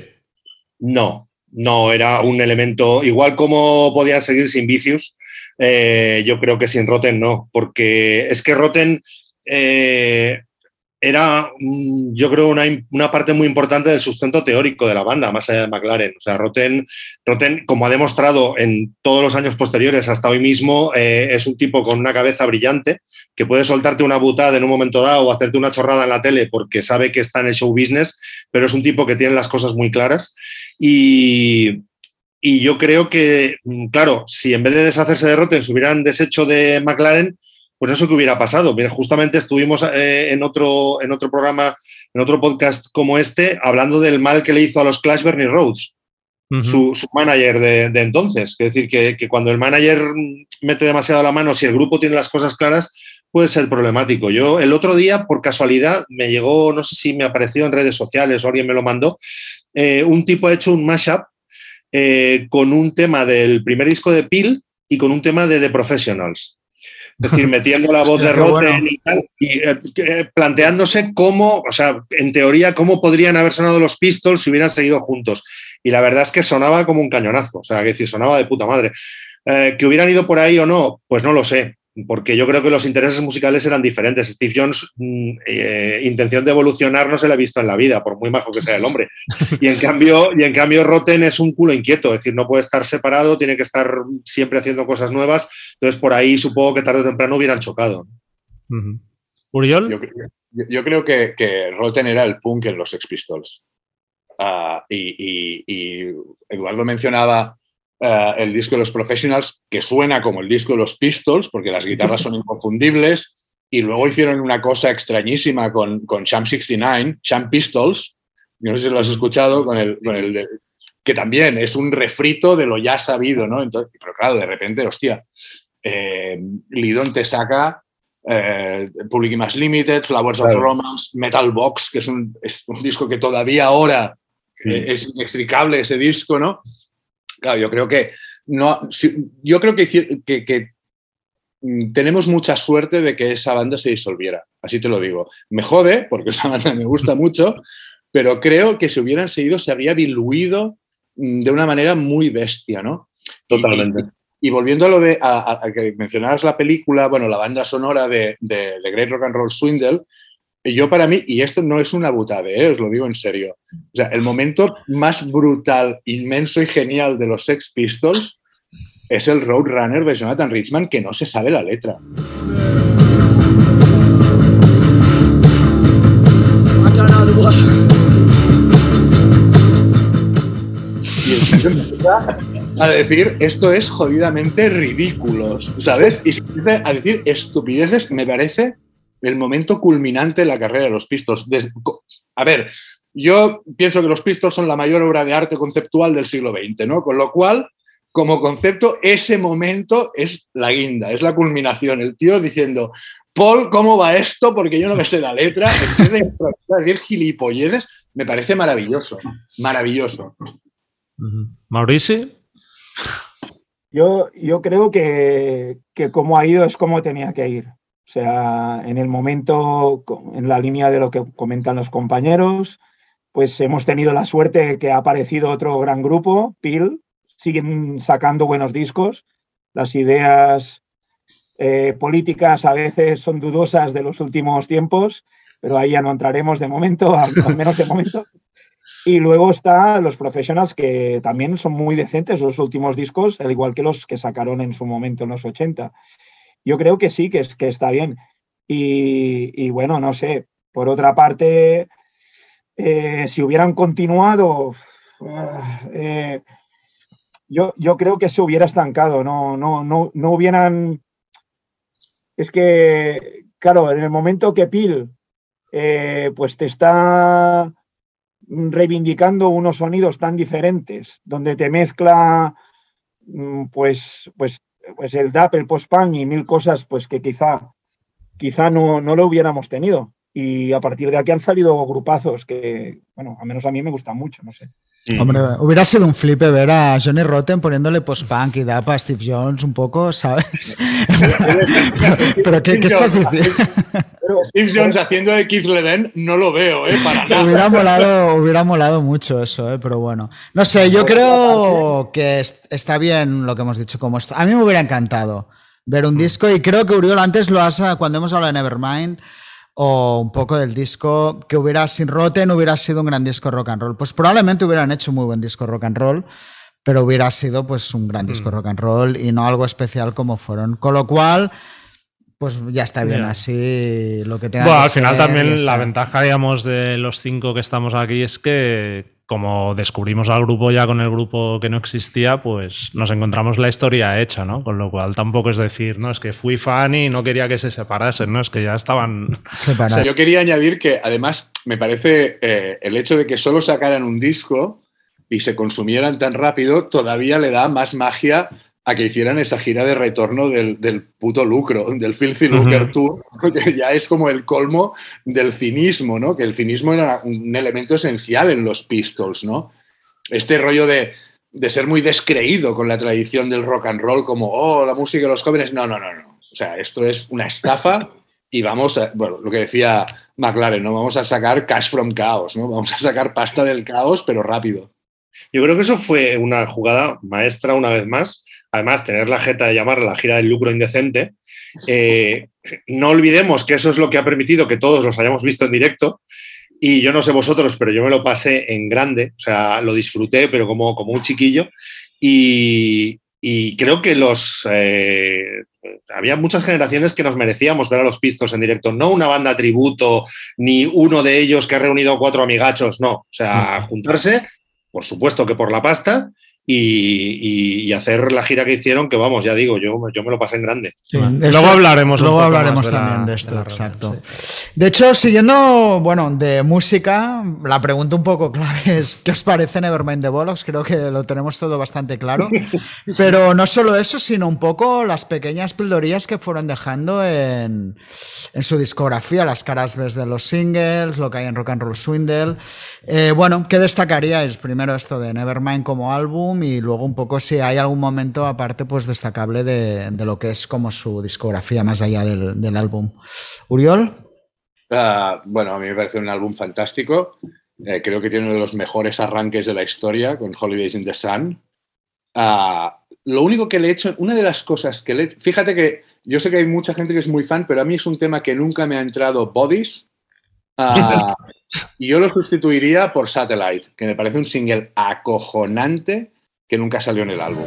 No, no, era un elemento, igual como podían seguir sin Vicious, eh, yo creo que sin Rotten no, porque es que Rotten eh, era, yo creo, una, parte muy importante del sustento teórico de la banda, más allá de McLaren. O sea, Roten, Roten como ha demostrado en todos los años posteriores hasta hoy mismo, eh, es un tipo con una cabeza brillante que puede soltarte una butada en un momento dado o hacerte una chorrada en la tele porque sabe que está en el show business, pero es un tipo que tiene las cosas muy claras. Y, y yo creo que, claro, si en vez de deshacerse de Roten se hubieran deshecho de McLaren, pues eso que hubiera pasado. Justamente estuvimos eh, en, otro, en otro programa, en otro podcast como este, hablando del mal que le hizo a los Clash Bernie Rhodes, su, manager de, entonces. Es decir, que, cuando el manager mete demasiado la mano, si el grupo tiene las cosas claras, puede ser problemático. Yo el otro día, por casualidad, me llegó, no sé si me apareció en redes sociales o alguien me lo mandó, eh, un tipo ha hecho un mashup eh, con un tema del primer disco de Peel y con un tema de The Professionals. Es decir, metiendo la voz de Rotten y tal, y eh, eh, planteándose cómo, o sea, en teoría, cómo podrían haber sonado los Pistols si hubieran seguido juntos. Y la verdad es que sonaba como un cañonazo, o sea, que decir, sonaba de puta madre. Eh, que hubieran ido por ahí o no, pues no lo sé porque yo creo que los intereses musicales eran diferentes. Steve Jones, mm, eh, intención de evolucionar no se le ha visto en la vida, por muy majo que sea el hombre. Y en cambio, y en cambio Rotten es un culo inquieto, es decir, no puede estar separado, tiene que estar siempre haciendo cosas nuevas. Entonces, por ahí supongo que tarde o temprano hubieran chocado. ¿Uriol? Yo, creo que, que, Rotten era el punk en los Sex Pistols. Ah, y Eduardo mencionaba eh, el disco de los Professionals, que suena como el disco de los Pistols, porque las guitarras son inconfundibles, y luego hicieron una cosa extrañísima con, con Champ 69, Champ Pistols, no sé si lo has escuchado, con el, que también es un refrito de lo ya sabido, ¿no? Entonces, pero claro, de repente, hostia, eh, Lidón te saca eh, Public Image Limited, Flowers of Romance, Metal Box, que es un, es un disco que todavía ahora eh, es inextricable ese disco, ¿no? Claro, yo creo que no, yo creo que, que, que mm, tenemos mucha suerte de que esa banda se disolviera, así te lo digo. Me jode, porque esa banda me gusta mucho, pero creo que si hubieran seguido se habría diluido mm, de una manera muy bestia, ¿no? Totalmente. Y, volviendo a lo de a, que mencionabas la película, bueno, la banda sonora de, de, Great Rock and Roll Swindle, yo para mí, y esto no es una butade, ¿eh? os lo digo en serio, o sea, el momento más brutal, inmenso y genial de los Sex Pistols es el Roadrunner de Jonathan Richman, que no se sabe la letra. Y a decir, esto es jodidamente ridículo, ¿sabes? Y se empieza a decir estupideces, me parece el momento culminante de la carrera de los Pistols. a ver, yo pienso que los Pistols son la mayor obra de arte conceptual del siglo XX, ¿no? Con lo cual, como concepto, ese momento es la guinda, es la culminación. El tío diciendo, Paul, ¿cómo va esto? Porque yo no me sé la letra. En vez de decir gilipolleces, me parece maravilloso. Maravilloso. Mauricio. Yo, yo creo que, que como ha ido es como tenía que ir. O sea, en el momento, en la línea de lo que comentan los compañeros, pues hemos tenido la suerte que ha aparecido otro gran grupo, PIL, siguen sacando buenos discos, las ideas eh, políticas a veces son dudosas de los últimos tiempos, pero ahí ya no entraremos de momento, al, menos de momento. Y luego está los professionals que también son muy decentes los últimos discos, al igual que los que sacaron en su momento en los 80 yo creo que sí, que, es, que está bien. Y, bueno, no sé, por otra parte, eh, si hubieran continuado, eh, yo, yo, creo que se hubiera estancado, no, no, no, no hubieran... Es que, claro, en el momento que Pil eh, pues te está reivindicando unos sonidos tan diferentes, donde te mezcla mm, pues, pues pues el DAP, el post-punk y mil cosas pues que quizá, quizá no, no lo hubiéramos tenido. Y a partir de aquí han salido grupazos que, bueno, al menos a mí me gustan mucho, no sé. Hombre, hubiera sido un flipe ver a Johnny Rotten poniéndole post-punk y DAP a Steve Jones un poco, ¿sabes? pero, ¿qué, estás diciendo? Steve Jones haciendo de Keith Leven no lo veo, ¿eh? Para nada. Hubiera molado, hubiera molado mucho eso, ¿eh? Pero bueno. No sé, yo creo que está bien lo que hemos dicho como esto. A mí me hubiera encantado ver un mm. disco y creo que Uriol antes lo has, cuando hemos hablado de Nevermind, o un poco del disco que hubiera sin Rotten hubiera sido un gran disco rock and roll. Pues probablemente hubieran hecho un muy buen disco rock and roll, pero hubiera sido pues un gran disco mm. rock and roll y no algo especial como fueron. Con lo cual, pues ya está bien así lo que tenga Bueno, al final también la ventaja, digamos, de los cinco que estamos aquí es que como descubrimos al grupo ya con el grupo que no existía, pues nos encontramos la historia hecha, ¿no? Con lo cual tampoco es decir, no, es que fui fan y no quería que se separasen, ¿no? Es que ya estaban separados. yo quería añadir que además me parece eh, el hecho de que solo sacaran un disco y se consumieran tan rápido todavía le da más magia a que hicieran esa gira de retorno del, puto lucro, del Filthy Lucre Tour, que ya es como el colmo del cinismo, ¿no? Que el cinismo era un elemento esencial en los Pistols, ¿no? Este rollo de, ser muy descreído con la tradición del rock and roll, como, oh, la música de los jóvenes. No, no, no, no. O sea, esto es una estafa y vamos a, bueno, lo que decía McLaren, ¿no? Vamos a sacar cash from chaos, ¿no? Vamos a sacar pasta del caos, pero rápido. Yo creo que eso fue una jugada maestra una vez más además tener la jeta de llamar la gira del lucro indecente. Eh, no olvidemos que eso es lo que ha permitido que todos los hayamos visto en directo. Y yo no sé vosotros, pero yo me lo pasé en grande, o sea, lo disfruté, pero como, como un chiquillo. Y, creo que los eh, había muchas generaciones que nos merecíamos ver a los pistos en directo, no una banda tributo, ni uno de ellos que ha reunido cuatro amigachos, no. O sea, juntarse, por supuesto que por la pasta, y, hacer la gira que hicieron, que vamos, ya digo, yo, yo me lo pasé en grande. luego hablaremos, luego hablaremos también de esto, exacto. De hecho, siguiendo, bueno, de música, la pregunta un poco clave es, ¿qué os parece Nevermind the Bollocks? Creo que lo tenemos todo bastante claro. Pero no solo eso, sino un poco las pequeñas pildorías que fueron dejando en, en su discografía, las caras ves de los singles, lo que hay en Rock and Roll Swindle. Eh, bueno, ¿qué destacaríais? Primero esto de Nevermind como álbum y luego un poco si hay algún momento aparte pues destacable de, lo que es como su discografía más allá del, álbum. ¿Uriol? Ah, bueno, a mí me parece un álbum fantástico. Eh, creo que tiene uno de los mejores arranques de la historia con Holidays in the Sun. Ah, lo único que le he hecho, una de las cosas que le... Fíjate que yo sé que hay mucha gente que es muy fan, pero a mí es un tema que nunca me ha entrado Bodies. Ah, y yo lo sustituiría por Satellite, que me parece un single acojonante que nunca salió en el álbum.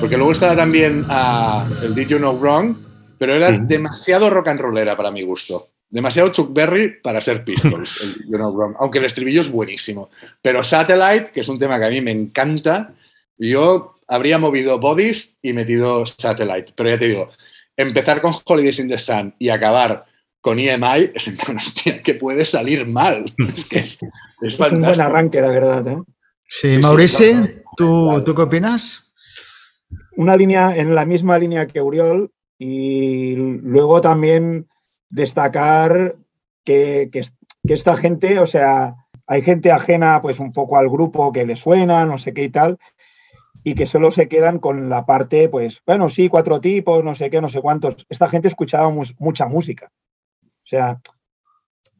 Porque luego estaba también ah, el Did You Know Wrong, pero era demasiado rock and rollera para mi gusto. Demasiado Chuck Berry para ser Pistols, aunque el estribillo es buenísimo. Pero Satellite, que es un tema que a mí me encanta, yo habría movido Bodies y metido Satellite. Pero ya te digo, empezar con Holidays in the Sun y acabar con EMI es en hostia, que puede salir mal. Es que es, fantástico. un buen arranque, la verdad. ¿eh? Sí, Mauricio, ¿tú, ¿tú qué opinas? Una línea en la misma línea que Uriol y luego también destacar que, esta gente, o sea, hay gente ajena pues un poco al grupo que le suena, no sé qué y tal, y que solo se quedan con la parte, pues, bueno, sí, cuatro tipos, no sé qué, no sé cuántos. Esta gente escuchaba mucha música. O sea,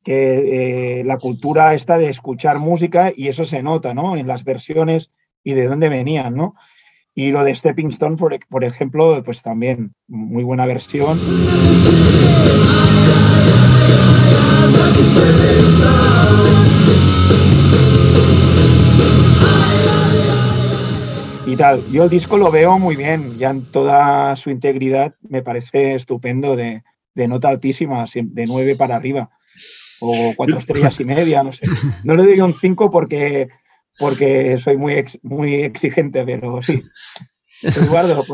que eh, la cultura está de escuchar música y eso se nota, ¿no? En las versiones y de dónde venían, ¿no? Y lo de Stepping Stone, por, por ejemplo, pues también muy buena versión. Y tal, yo el disco lo veo muy bien, ya en toda su integridad me parece estupendo, de, nota altísima, de nueve para arriba, o cuatro estrellas y media, no sé. No le doy un cinco porque porque soy muy, muy exigente, pero sí. Eduardo,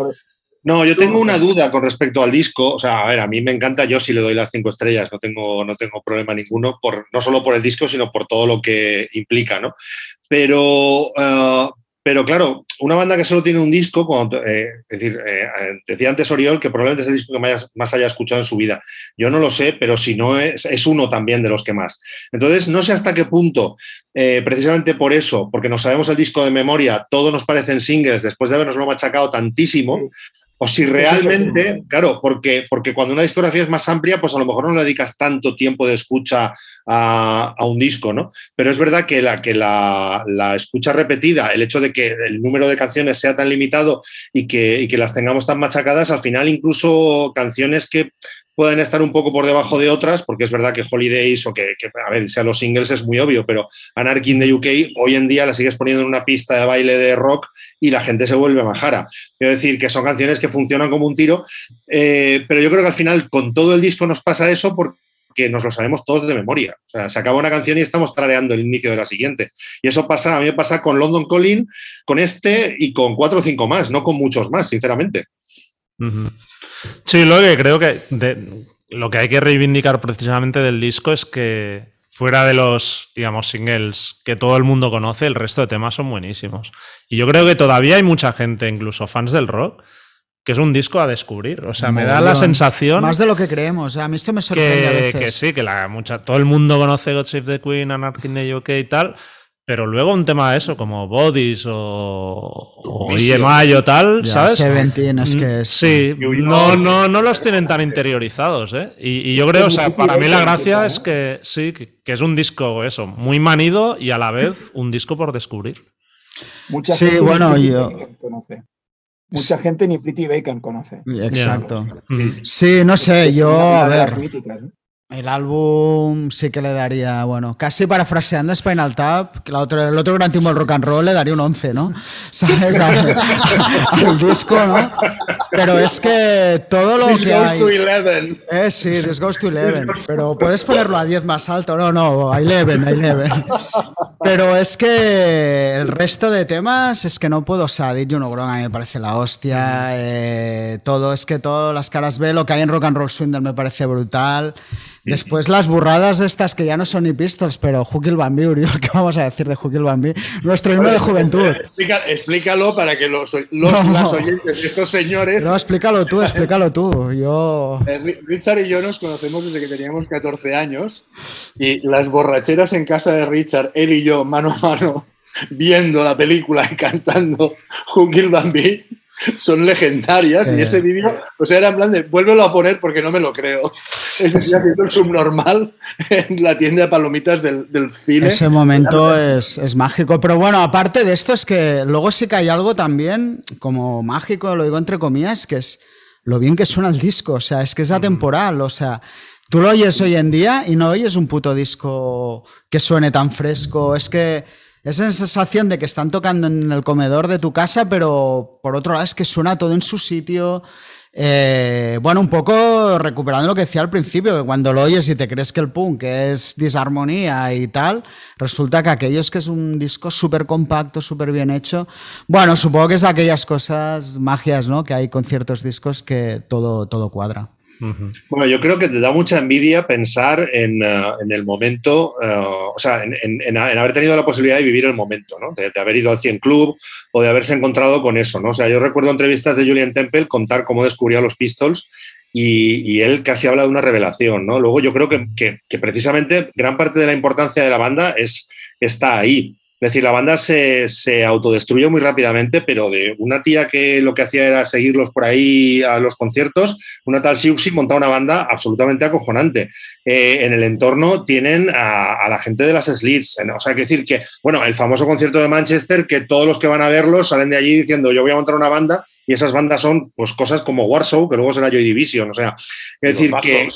No, yo tengo una duda con respecto al disco. O sea, a ver, a mí me encanta, yo sí le doy las cinco estrellas, no tengo, no tengo problema ninguno, por, no solo por el disco, sino por todo lo que implica, ¿no? Pero, eh, pero claro, una banda que solo tiene un disco, eh, es decir, eh, decía antes Oriol que probablemente es el disco que más, haya escuchado en su vida. Yo no lo sé, pero si no es, es uno también de los que más. Entonces, no sé hasta qué punto, eh, precisamente por eso, porque nos sabemos el disco de memoria, todo nos parecen singles después de habernoslo machacado tantísimo, o si realmente, claro, porque, porque cuando una discografía es más amplia, pues a lo mejor no le dedicas tanto tiempo de escucha a, un disco, ¿no? Pero es verdad que, la, que la, escucha repetida, el hecho de que el número de canciones sea tan limitado y que, y que las tengamos tan machacadas, al final incluso canciones que pueden estar un poco por debajo de otras, porque es verdad que Holidays o que, a ver, sean los singles es muy obvio, pero Anarchy in the UK hoy en día la sigues poniendo en una pista de baile de rock y la gente se vuelve majara. Quiero decir que son canciones que funcionan como un tiro, eh, pero yo creo que al final con todo el disco nos pasa eso porque nos lo sabemos todos de memoria. O sea, se acaba una canción y estamos trareando el inicio de la siguiente. Y eso pasa, a mí me pasa con London Calling, con este y con cuatro o cinco más, no con muchos más, sinceramente. Sí, lo que creo que lo que hay que reivindicar precisamente del disco es que fuera de los, digamos, singles que todo el mundo conoce, el resto de temas son buenísimos. Y yo creo que todavía hay mucha gente, incluso fans del rock, que es un disco a descubrir. O sea, me da la sensación. Más de lo que creemos. a mí esto me sorprende que, a veces. Que sí, que la, mucha, todo el mundo conoce God Save the Queen, Anarchy in the UK y tal. Pero luego un tema de eso, como Bodies o, o EMI o tal, ¿sabes? Seventeen es que mm, es. Sí, no, no, no los tienen tan interiorizados, ¿eh? Y, yo creo, o sea, para mí la gracia es que sí, que, es un disco, eso, muy manido y a la vez un disco por descubrir. Mucha sí, gente bueno, yo. Conoce. Mucha gente ni Pretty Bacon conoce. Exacto. Sí, no sé, yo, a ver. El álbum sí que le daría, bueno, casi parafraseando Spinal Tap, que el otro, el otro gran timo del rock and roll le daría un 11, ¿no? ¿Sabes? Al, al disco, ¿no? Pero es que todo lo This que goes hay... to 11. Eh, sí, This Goes to 11. Pero puedes ponerlo a 10 más alto. No, no, a 11, a 11. Pero es que el resto de temas es que no puedo. O sea, Did You Know a mí me parece la hostia. eh, todo, es que todas las caras B, lo que hay en Rock and Roll Swindle me parece brutal. Después las burradas estas que ya no son ni Pistols, pero Jukil Bambi, Uriol, ¿qué vamos a decir de Jukil Bambi? Nuestro himno de juventud. Explícalo para que los, los- No. las oyentes de estos señores. No, explícalo tú, explícalo tú. Yo... Eh, Ri- Richard y yo nos conocemos desde que teníamos 14 años y las borracheras en casa de Richard, él y yo, mano a mano, viendo la película y cantando Jukil Bambi, son legendarias. Sí. Y ese vídeo, o sea, era en plan de, vuélvelo a poner porque no me lo creo. Ese día haciendo el subnormal en la tienda de palomitas del, del cine. Ese momento es, es mágico. Pero bueno, aparte de esto, es que luego sí que hay algo también como mágico, lo digo entre comillas, que es lo bien que suena el disco. O sea, es que es atemporal. O sea, tú lo oyes hoy en día y no oyes un puto disco que suene tan fresco. Es que esa sensación de que están tocando en el comedor de tu casa, pero por otro lado es que suena todo en su sitio. Eh, bueno, un poco recuperando lo que decía al principio, que cuando lo oyes y te crees que el punk es disarmonía y tal, resulta que aquello es que es un disco súper compacto, súper bien hecho. Bueno, supongo que es aquellas cosas, magias, ¿no? Que hay con ciertos discos que todo, todo cuadra. Bueno, yo creo que te da mucha envidia pensar en, eh, el momento, eh, o sea, en, haber tenido la posibilidad de vivir el momento, ¿no? De, haber ido al 100 Club o de haberse encontrado con eso, ¿no? O sea, yo recuerdo entrevistas de Julian Temple contar cómo descubrió los Pistols y, y él casi habla de una revelación, ¿no? Luego yo creo que, que- que precisamente gran parte de la importancia de la banda es, está ahí. Es decir, la banda se, se autodestruyó muy rápidamente, pero de una tía que lo que hacía era seguirlos por ahí a los conciertos, una tal Siuxi monta una banda absolutamente acojonante. Eh, en el entorno tienen a, a la gente de las Slits. O sea, que decir que, bueno, el famoso concierto de Manchester, que todos los que van a verlo salen de allí diciendo yo voy a montar una banda, y esas bandas son pues cosas como Warsaw, que luego será Joy Division. O sea, es decir, que.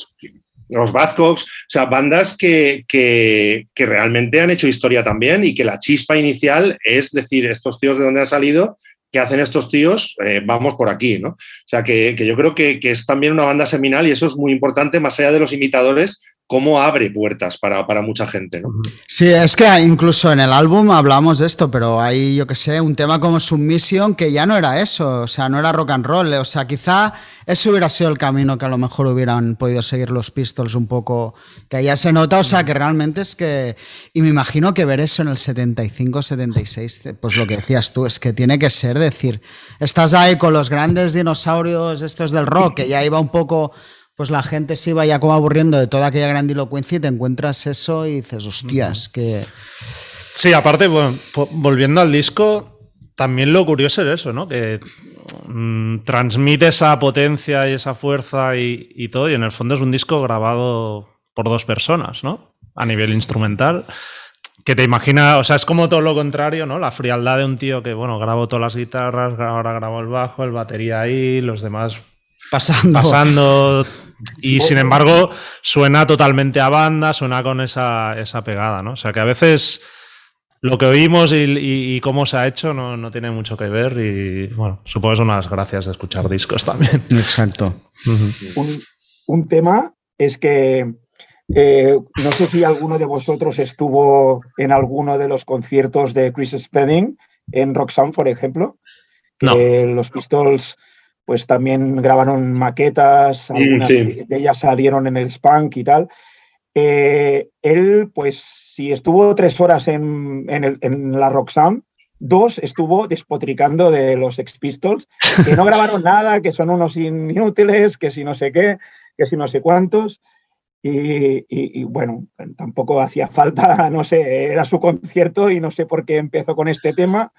Los Bazcocks, o sea, bandas que, que, realmente han hecho historia también y que la chispa inicial es decir, estos tíos de dónde han salido, qué hacen estos tíos, Eh, vamos por aquí, ¿no? O sea, que, que yo creo que es también una banda seminal y eso es muy importante, más allá de los imitadores, cómo abre puertas para, para mucha gente, ¿no? Sí, es que incluso en el álbum hablamos de esto, pero hay, yo que sé, un tema como Submission que ya no era eso, o sea, no era rock and roll, o sea, quizá ese hubiera sido el camino que a lo mejor hubieran podido seguir los Pistols un poco, que ya se nota, o sea, que realmente es que, y me imagino que ver eso en el 75, 76, pues lo que decías tú, es que tiene que ser decir, estás ahí con los grandes dinosaurios estos del rock, que ya iba un poco pues la gente se iba ya como aburriendo de toda aquella grandilocuencia y te encuentras eso y dices, hostias, que... Sí, aparte, bueno, volviendo al disco, también lo curioso es eso, ¿no? Que mm, transmite esa potencia y esa fuerza y, y todo, y en el fondo es un disco grabado por dos personas, ¿no? A nivel instrumental. Que te imagina, o sea, es como todo lo contrario, ¿no? La frialdad de un tío que, bueno, grabó todas las guitarras, ahora grabó el bajo, el batería ahí, los demás Pasando. pasando. Y sin embargo, suena totalmente a banda, suena con esa, esa pegada, ¿no? O sea que a veces lo que oímos y, y- y cómo se ha hecho no, no tiene mucho que ver. Y bueno, supongo que son unas gracias de escuchar discos también. Exacto. un, un tema es que eh, no sé si alguno de vosotros estuvo en alguno de los conciertos de Chris Spedding en Roxanne, por ejemplo. Que Los Pistols pues también grabaron maquetas, algunas sí. de ellas salieron en el Spunk y tal. Eh, él, pues, si estuvo tres horas en, en el- en la Roxanne, dos estuvo despotricando de los Ex Pistols, que no grabaron nada, que son unos inútiles, que si no sé qué, que si no sé cuántos. Y, y- y, bueno, tampoco hacía falta, no sé, era su concierto y no sé por qué empezó con este tema.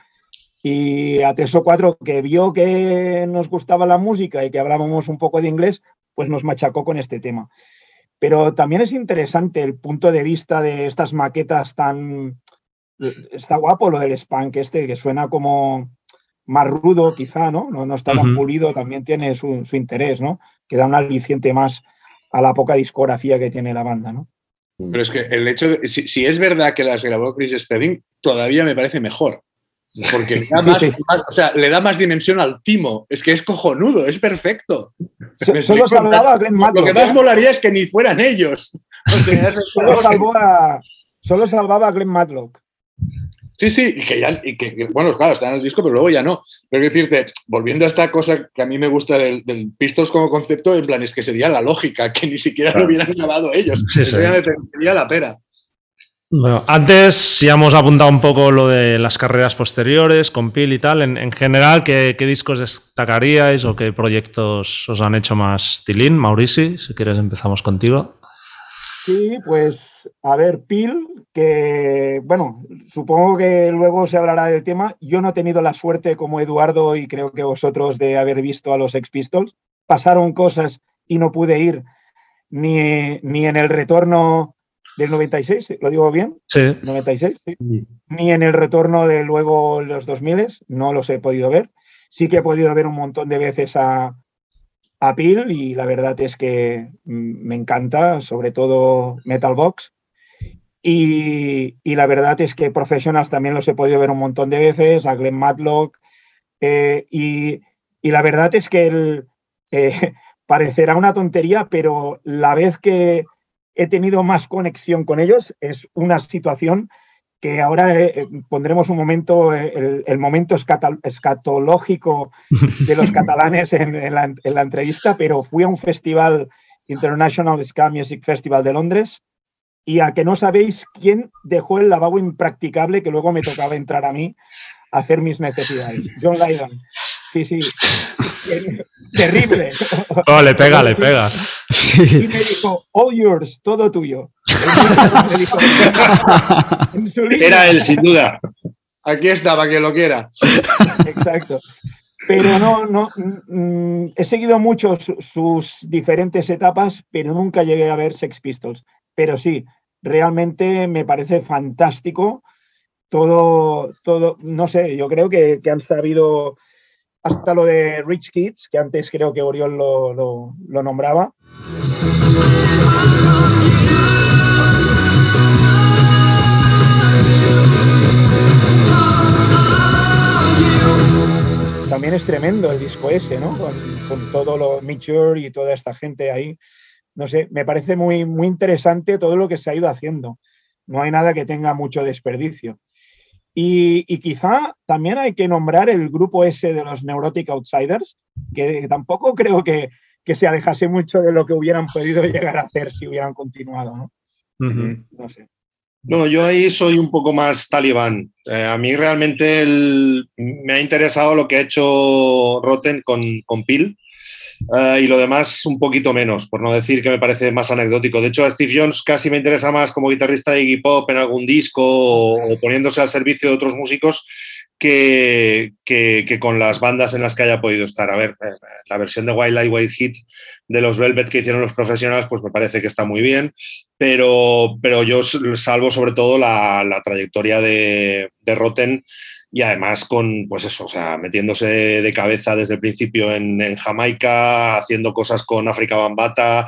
Y a tres o cuatro que vio que nos gustaba la música y que hablábamos un poco de inglés, pues nos machacó con este tema. Pero también es interesante el punto de vista de estas maquetas tan... Está guapo lo del spunk este, que suena como más rudo quizá, ¿no? No, no está tan pulido, también tiene su, su interés, ¿no? Que da un aliciente más a la poca discografía que tiene la banda, ¿no? Pero es que el hecho de, si, si es verdad que las grabó Chris Spedding, todavía me parece mejor. Porque le da más, Sí. más- o sea, le da más dimensión al timo. Es que es cojonudo, es perfecto. Solo salvaba a Glenn Lo Matlock. que más ¿eh? molaría es que ni fueran ellos. O sea, Solo salvó a, solo salvaba a Glenn Matlock. Sí, sí, y que ya, y que, que, bueno, claro, está en el disco, pero luego ya no. Pero quiero decirte, volviendo a esta cosa que a mí me gusta del, del Pistols como concepto, en plan, es que sería la lógica, que ni siquiera Claro. lo hubieran grabado ellos. Sí, Eso sí. ya me parecería la pera. Bueno, antes ya hemos apuntado un poco lo de las carreras posteriores con Pil y tal. En, en general, ¿qué, qué discos destacaríais o qué proyectos os han hecho más tilín? Maurici, si quieres empezamos contigo. Sí, pues a ver, Pil, que bueno, supongo que luego se hablará del tema. Yo no he tenido la suerte como Eduardo y creo que vosotros de haber visto a los Ex Pistols. Pasaron cosas y no pude ir ni, ni en el retorno del 96, ¿lo digo bien? Sí. 96, sí. ni en el retorno de luego los 2000, no los he podido ver. Sí que he podido ver un montón de veces a, a Peel y la verdad es que mm, me encanta, sobre todo Metal Box. Y, y la verdad es que Professionals también los he podido ver un montón de veces, a Glenn Matlock. eh, y, y la verdad es que el, eh, parecerá una tontería, pero la vez que he tenido más conexión con ellos es una situación que ahora eh, eh, pondremos un momento, eh, el, el momento escatológico de los catalanes en, en la, en la entrevista, pero fui a un festival, International Ska Music Festival de Londres, y a que no sabéis quién dejó el lavabo impracticable que luego me tocaba entrar a mí a hacer mis necesidades. John Lydon. Sí, sí. Terrible. Oh, le pega, le pega. Y Sí. me dijo, all yours, todo tuyo. Dijo. Era él, sin duda. Aquí estaba, quien lo quiera. Exacto. Pero no, no, mm, he seguido mucho su- sus diferentes etapas, pero nunca llegué a ver Sex Pistols. Pero sí, realmente me parece fantástico todo, todo, no sé, yo creo que, que han sabido hasta lo de Rich Kids, que antes creo que Oriol lo, lo- nombraba. También es tremendo el disco ese, ¿no? Con, con todo lo Mature y toda esta gente ahí. No sé, me parece muy, muy interesante todo lo que se ha ido haciendo. No hay nada que tenga mucho desperdicio. Y, y quizá también hay que nombrar el grupo ese de los Neurotic Outsiders, que tampoco creo que, que se alejase mucho de lo que hubieran podido llegar a hacer si hubieran continuado, ¿no? No sé. No, yo ahí soy un poco más talibán. Eh, a mí realmente el- me ha interesado lo que ha hecho Rotten con, con Peel eh, y lo demás un poquito menos, por no decir que me parece más anecdótico. De hecho, a Steve Jones casi me interesa más como guitarrista de Iggy Pop en algún disco o, poniéndose al servicio de otros músicos que, que- con las bandas en las que haya podido estar. A ver, eh, la versión de White Light, White Hit de los Velvet que hicieron los profesionales, pues me parece que está muy bien pero, pero yo salvo sobre todo la, la trayectoria de, de Rotten y además con, pues eso, o sea, metiéndose de cabeza desde el principio en, Jamaica, haciendo cosas con África Bambata.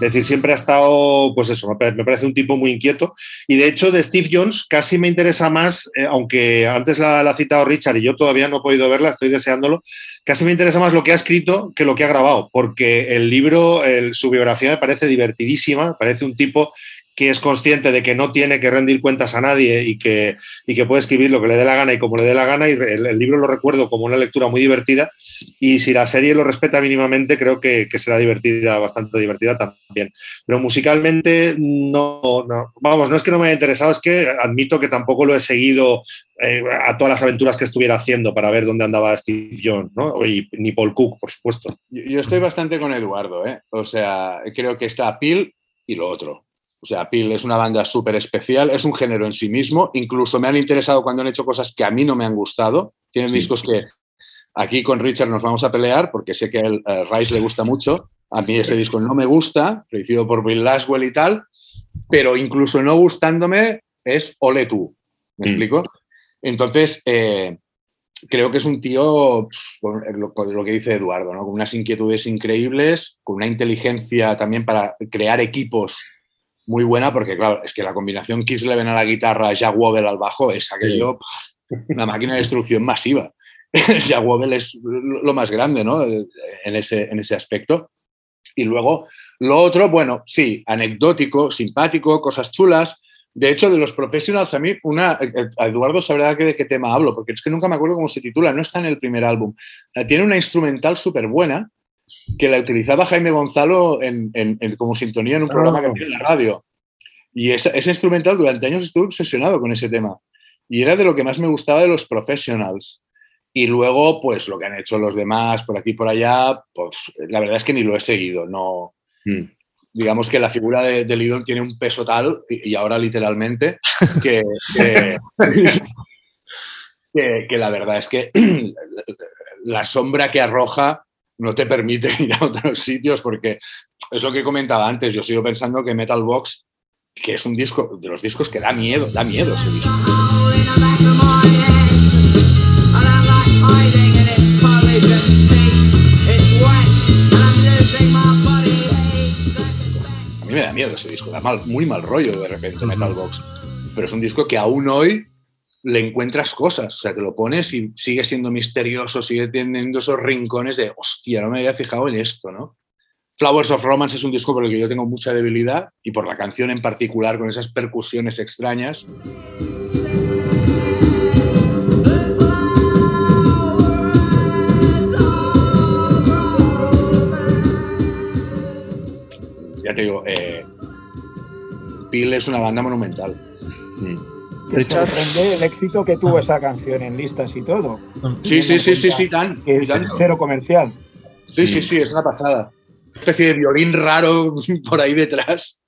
Es decir, siempre ha estado, pues eso, me pare- me parece un tipo muy inquieto. Y de hecho, de Steve Jones casi me interesa más, eh, aunque antes la, ha citado Richard y yo todavía no he podido verla, estoy deseándolo, casi me interesa más lo que ha escrito que lo que ha grabado, porque el libro, su biografía me parece divertidísima, parece un tipo que es consciente de que no tiene que rendir cuentas a nadie y que, y que puede escribir lo que le dé la gana y como le dé la gana. Y el, libro lo recuerdo como una lectura muy divertida. Y si la serie lo respeta mínimamente, creo que, será divertida, bastante divertida también. Pero musicalmente, no, no, vamos, no es que no me haya interesado, es que admito que tampoco lo he seguido eh, a todas las aventuras que estuviera haciendo para ver dónde andaba Steve Jones, ¿no? Y, ni Paul Cook, por supuesto. Yo, yo estoy bastante con Eduardo, ¿eh? O sea, creo que está Peel y lo otro. O sea, Peel es una banda súper especial, es un género en sí mismo. Incluso me han interesado cuando han hecho cosas que a mí no me han gustado. Tienen discos que aquí con Richard nos vamos a pelear porque sé que a Rice le gusta mucho. A mí ese disco no me gusta, producido por Bill Laswell y tal. Pero incluso no gustándome, es ole tú. ¿Me Mm. explico? Entonces, eh, creo que es un tío, lo, con lo que dice Eduardo, ¿no? con unas inquietudes increíbles, con una inteligencia también para crear equipos muy buena, porque claro, es que la combinación Kisleven a la guitarra, Jack Wobble al bajo, es aquello, pf, una máquina de destrucción masiva. Jack Wobble es lo más grande ¿no? en, ese, en ese aspecto. Y luego, lo otro, bueno, sí, anecdótico, simpático, cosas chulas. De hecho, de los professionals, a mí, una, eh, Eduardo sabrá de qué tema hablo, porque es que nunca me acuerdo cómo se titula, no está en el primer álbum. Eh, Tiene una instrumental súper buena que la utilizaba Jaime Gonzalo en, en- en- como sintonía en un programa que Ah. hacía en la radio. Y esa, ese instrumental durante años estuve obsesionado con ese tema. Y era de lo que más me gustaba de los professionals. Y luego, pues lo que han hecho los demás por aquí y por allá, pues la verdad es que ni lo he seguido. No, Mm. digamos que la figura de, de Lidón tiene un peso tal, y, y ahora literalmente, que, que, que- que la verdad es que la sombra que arroja no te permite ir a otros sitios, porque es lo que comentaba antes, yo sigo pensando que Metal Box, que es un disco, de los discos que da miedo, da miedo ese disco. A mí me da miedo ese disco, da mal, muy mal rollo de repente Metal Box. Pero es un disco que aún hoy le encuentras cosas. O sea, que lo pones y sigue siendo misterioso, sigue teniendo esos rincones de, hostia, no me había fijado en esto, ¿no? Flowers of Romance es un disco por el que yo tengo mucha debilidad y por la canción en particular, con esas percusiones extrañas. Ya te digo, eh, Peel es una banda monumental. Mm. El éxito que tuvo esa canción en listas y todo. Sí, sí, sí, sí, sí, tan. Que es cero comercial. Sí, sí, sí, es una pasada. Una especie de violín raro por ahí detrás.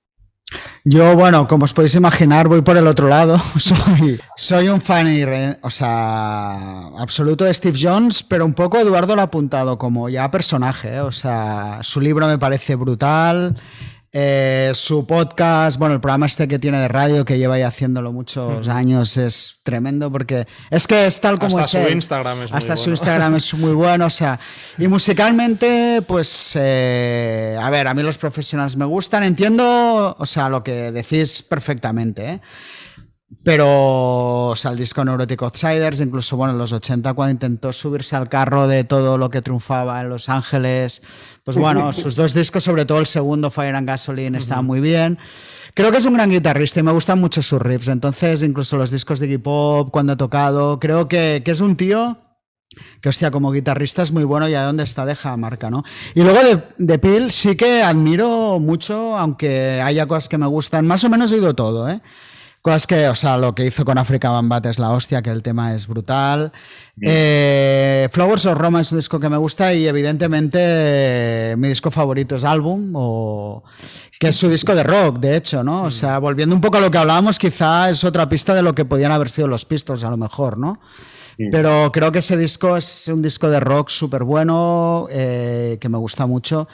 Yo, bueno, como os podéis imaginar, voy por el otro lado. Soy, soy un fan, o sea, absoluto de Steve Jones, pero un poco Eduardo lo ha apuntado como ya personaje. ¿eh? O sea, su libro me parece brutal. Eh, su podcast, bueno, el programa este que tiene de radio, que lleva ya haciéndolo muchos años, es tremendo porque es que es tal como Hasta es su él. Instagram es muy Hasta su bueno. Instagram es muy bueno, o sea, y musicalmente, pues, eh, a ver, a mí los profesionales me gustan, entiendo, o sea, lo que decís perfectamente, ¿eh? Pero, o sea, el disco Neurotic Outsiders, incluso, bueno, en los 80, cuando intentó subirse al carro de todo lo que triunfaba en Los Ángeles, pues bueno, sus dos discos, sobre todo el segundo, Fire and Gasoline, estaban muy bien. Creo que es un gran guitarrista y me gustan mucho sus riffs. Entonces, incluso los discos de hip hop, cuando ha tocado, creo que, que es un tío que hostia, como guitarrista es muy bueno y a dónde está deja marca, ¿no? Y luego de, de Peel sí que admiro mucho, aunque haya cosas que me gustan, más o menos he oído todo, ¿eh? Cosas que, o sea, lo que hizo con Africa Bambat es la hostia, que el tema es brutal. Eh, Flowers of Roma es un disco que me gusta y evidentemente eh, mi disco favorito es Álbum, o, que es su disco de rock, de hecho, ¿no? O sea, volviendo un poco a lo que hablábamos, quizá es otra pista de lo que podían haber sido los Pistols, a lo mejor, ¿no? Pero creo que ese disco es un disco de rock súper bueno, eh, que me gusta mucho.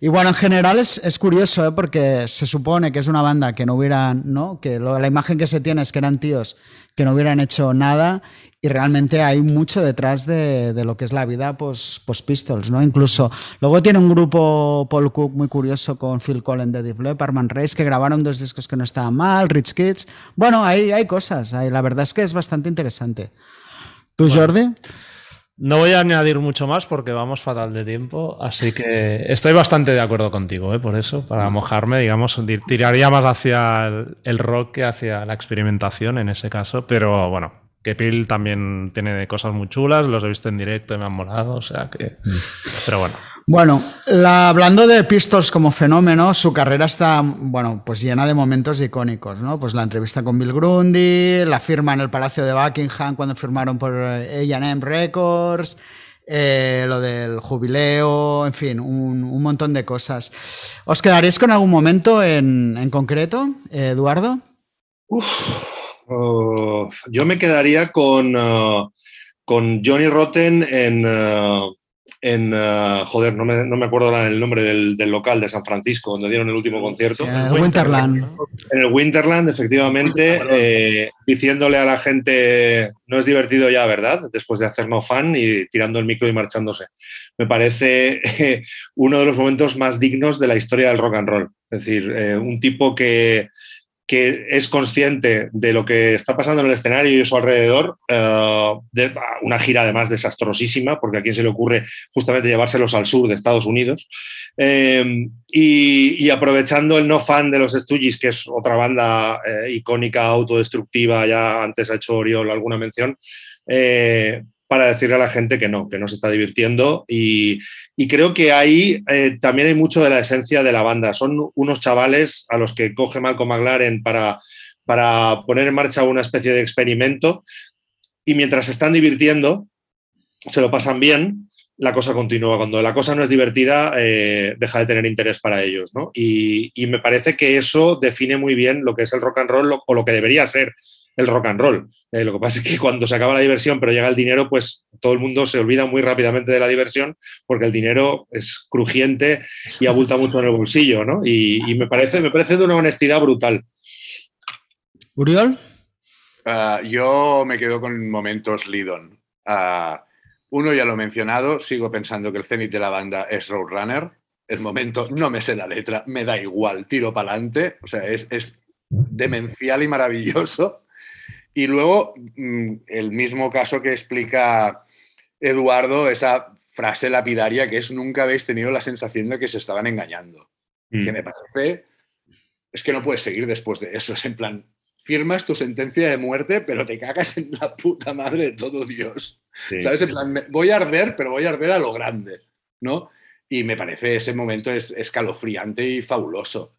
Y bueno, en general es, es curioso, ¿eh? porque se supone que es una banda que no hubieran, ¿no? Que lo- la imagen que se tiene es que eran tíos que no hubieran hecho nada y realmente hay mucho detrás de, de lo que es la vida post, post Pistols, ¿no? Incluso luego tiene un grupo Paul Cook muy curioso con Phil Collins de Deep Leppard, Man Race, que grabaron dos discos que no estaban mal, Rich Kids. Bueno, hay, hay cosas, hay- la verdad es que es bastante interesante. ¿Tú, Jordi? No voy a añadir mucho más porque vamos fatal de tiempo, así que estoy bastante de acuerdo contigo, ¿eh? por eso, para mojarme, digamos, di- tiraría más hacia el rock que hacia la experimentación en ese caso, pero bueno, que Peel también tiene cosas muy chulas, los he visto en directo y me han molado, o sea que... Pero bueno, Bueno, la- hablando de Pistols como fenómeno, su carrera está, bueno, pues llena de momentos icónicos, ¿no? Pues la entrevista con Bill Grundy, la firma en el Palacio de Buckingham cuando firmaron por eh, A&M Records, eh, lo del jubileo, en fin, un, un montón de cosas. ¿Os quedaréis con algún momento en, en concreto, eh, Eduardo? Oh, yo me quedaría con, uh, con Johnny Rotten en, uh, en eh, joder, no me, no me acuerdo el nombre del, del local de San Francisco, donde dieron el último concierto. En el Winterland. En el Winterland, efectivamente, eh, diciéndole a la gente, no es divertido ya, ¿verdad? Después de hacer no fan y tirando el micro y marchándose. Me parece eh, uno de los momentos más dignos de la historia del rock and roll. Es decir, eh, un tipo que, que es consciente de lo que está pasando en el escenario y a su alrededor, eh, de una gira además desastrosísima, porque a quién se le ocurre justamente llevárselos al sur de Estados Unidos, eh, y, aprovechando el no fan de los Stooges, que es otra banda eh, icónica, autodestructiva, ya antes ha hecho Oriol alguna mención, para decirle a la gente que no, que no se está divirtiendo y, y creo que ahí eh, también hay mucho de la esencia de la banda. Son unos chavales a los que coge Malcolm McLaren para, para poner en marcha una especie de experimento y mientras se están divirtiendo, se lo pasan bien, la cosa continúa. Cuando la cosa no es divertida, eh, deja de tener interés para ellos. ¿no? Y, me parece que eso define muy bien lo que es el rock and roll o lo que debería ser el rock and roll. Eh, lo que pasa es que cuando se acaba la diversión, pero llega el dinero, pues todo el mundo se olvida muy rápidamente de la diversión porque el dinero es crujiente y abulta mucho en el bolsillo, ¿no? Y, y me, parece, me parece de una honestidad brutal. Uriol. Ah, yo me quedo con momentos Lidon. Ah, uno ya lo he mencionado, sigo pensando que el cenit de la banda es Roadrunner. El momento, no me sé la letra, me da igual, tiro para adelante. O sea, es, es demencial y maravilloso. Y luego, mm, el mismo caso que explica Eduardo, esa frase lapidaria que es nunca habéis tenido la sensación de que se estaban engañando que me parece es que no puedes seguir después de eso. Es en plan, firmas tu sentencia de muerte, pero te cagas en la puta madre de todo Dios. Sí. ¿Sabes? En plan, voy a arder, pero voy a arder a lo grande, ¿no? Y me parece ese momento es escalofriante y fabuloso.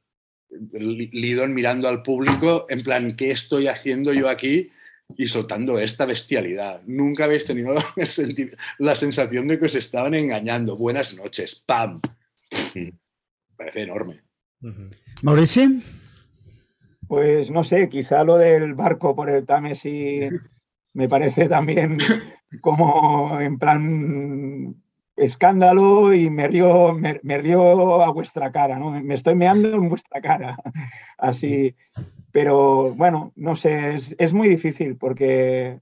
Li- Lidon mirando al público, en plan, ¿qué estoy haciendo yo aquí? Y soltando esta bestialidad. Nunca habéis tenido el senti- la sensación de que os estaban engañando. Buenas noches, ¡pam! Parece enorme. Mauricio. Pues no sé, quizá lo del barco por el Támesis me parece también como en plan escándalo y me río, me, me río a vuestra cara, ¿no? Me estoy meando en vuestra cara. Así, pero bueno, no sé, es, es muy difícil porque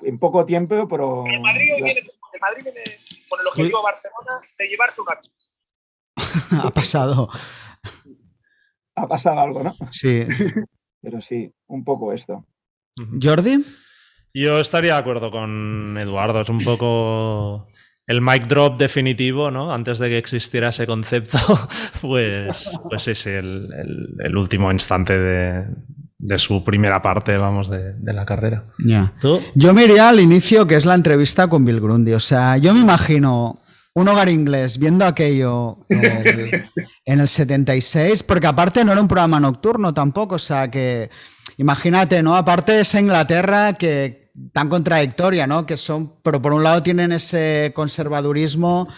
en poco tiempo, pero... El Madrid, hoy viene, el Madrid viene con el objetivo Barcelona de llevarse una ha pasado. ha pasado algo, ¿no? Sí. Pero sí, un poco esto. Jordi. Yo estaría de acuerdo con Eduardo, es un poco el mic drop definitivo, ¿no? Antes de que existiera ese concepto, pues, pues sí, sí, el, el- el último instante de, de su primera parte, vamos, de, de la carrera. Yo me iría al inicio, que es la entrevista con Bill Grundy. O sea, yo me imagino un hogar inglés viendo aquello el- en el 76, porque aparte no era un programa nocturno tampoco. O sea, que imagínate, ¿no? Aparte esa Inglaterra que tan contradictoria, ¿no? Que son, pero por un lado tienen ese conservadurismo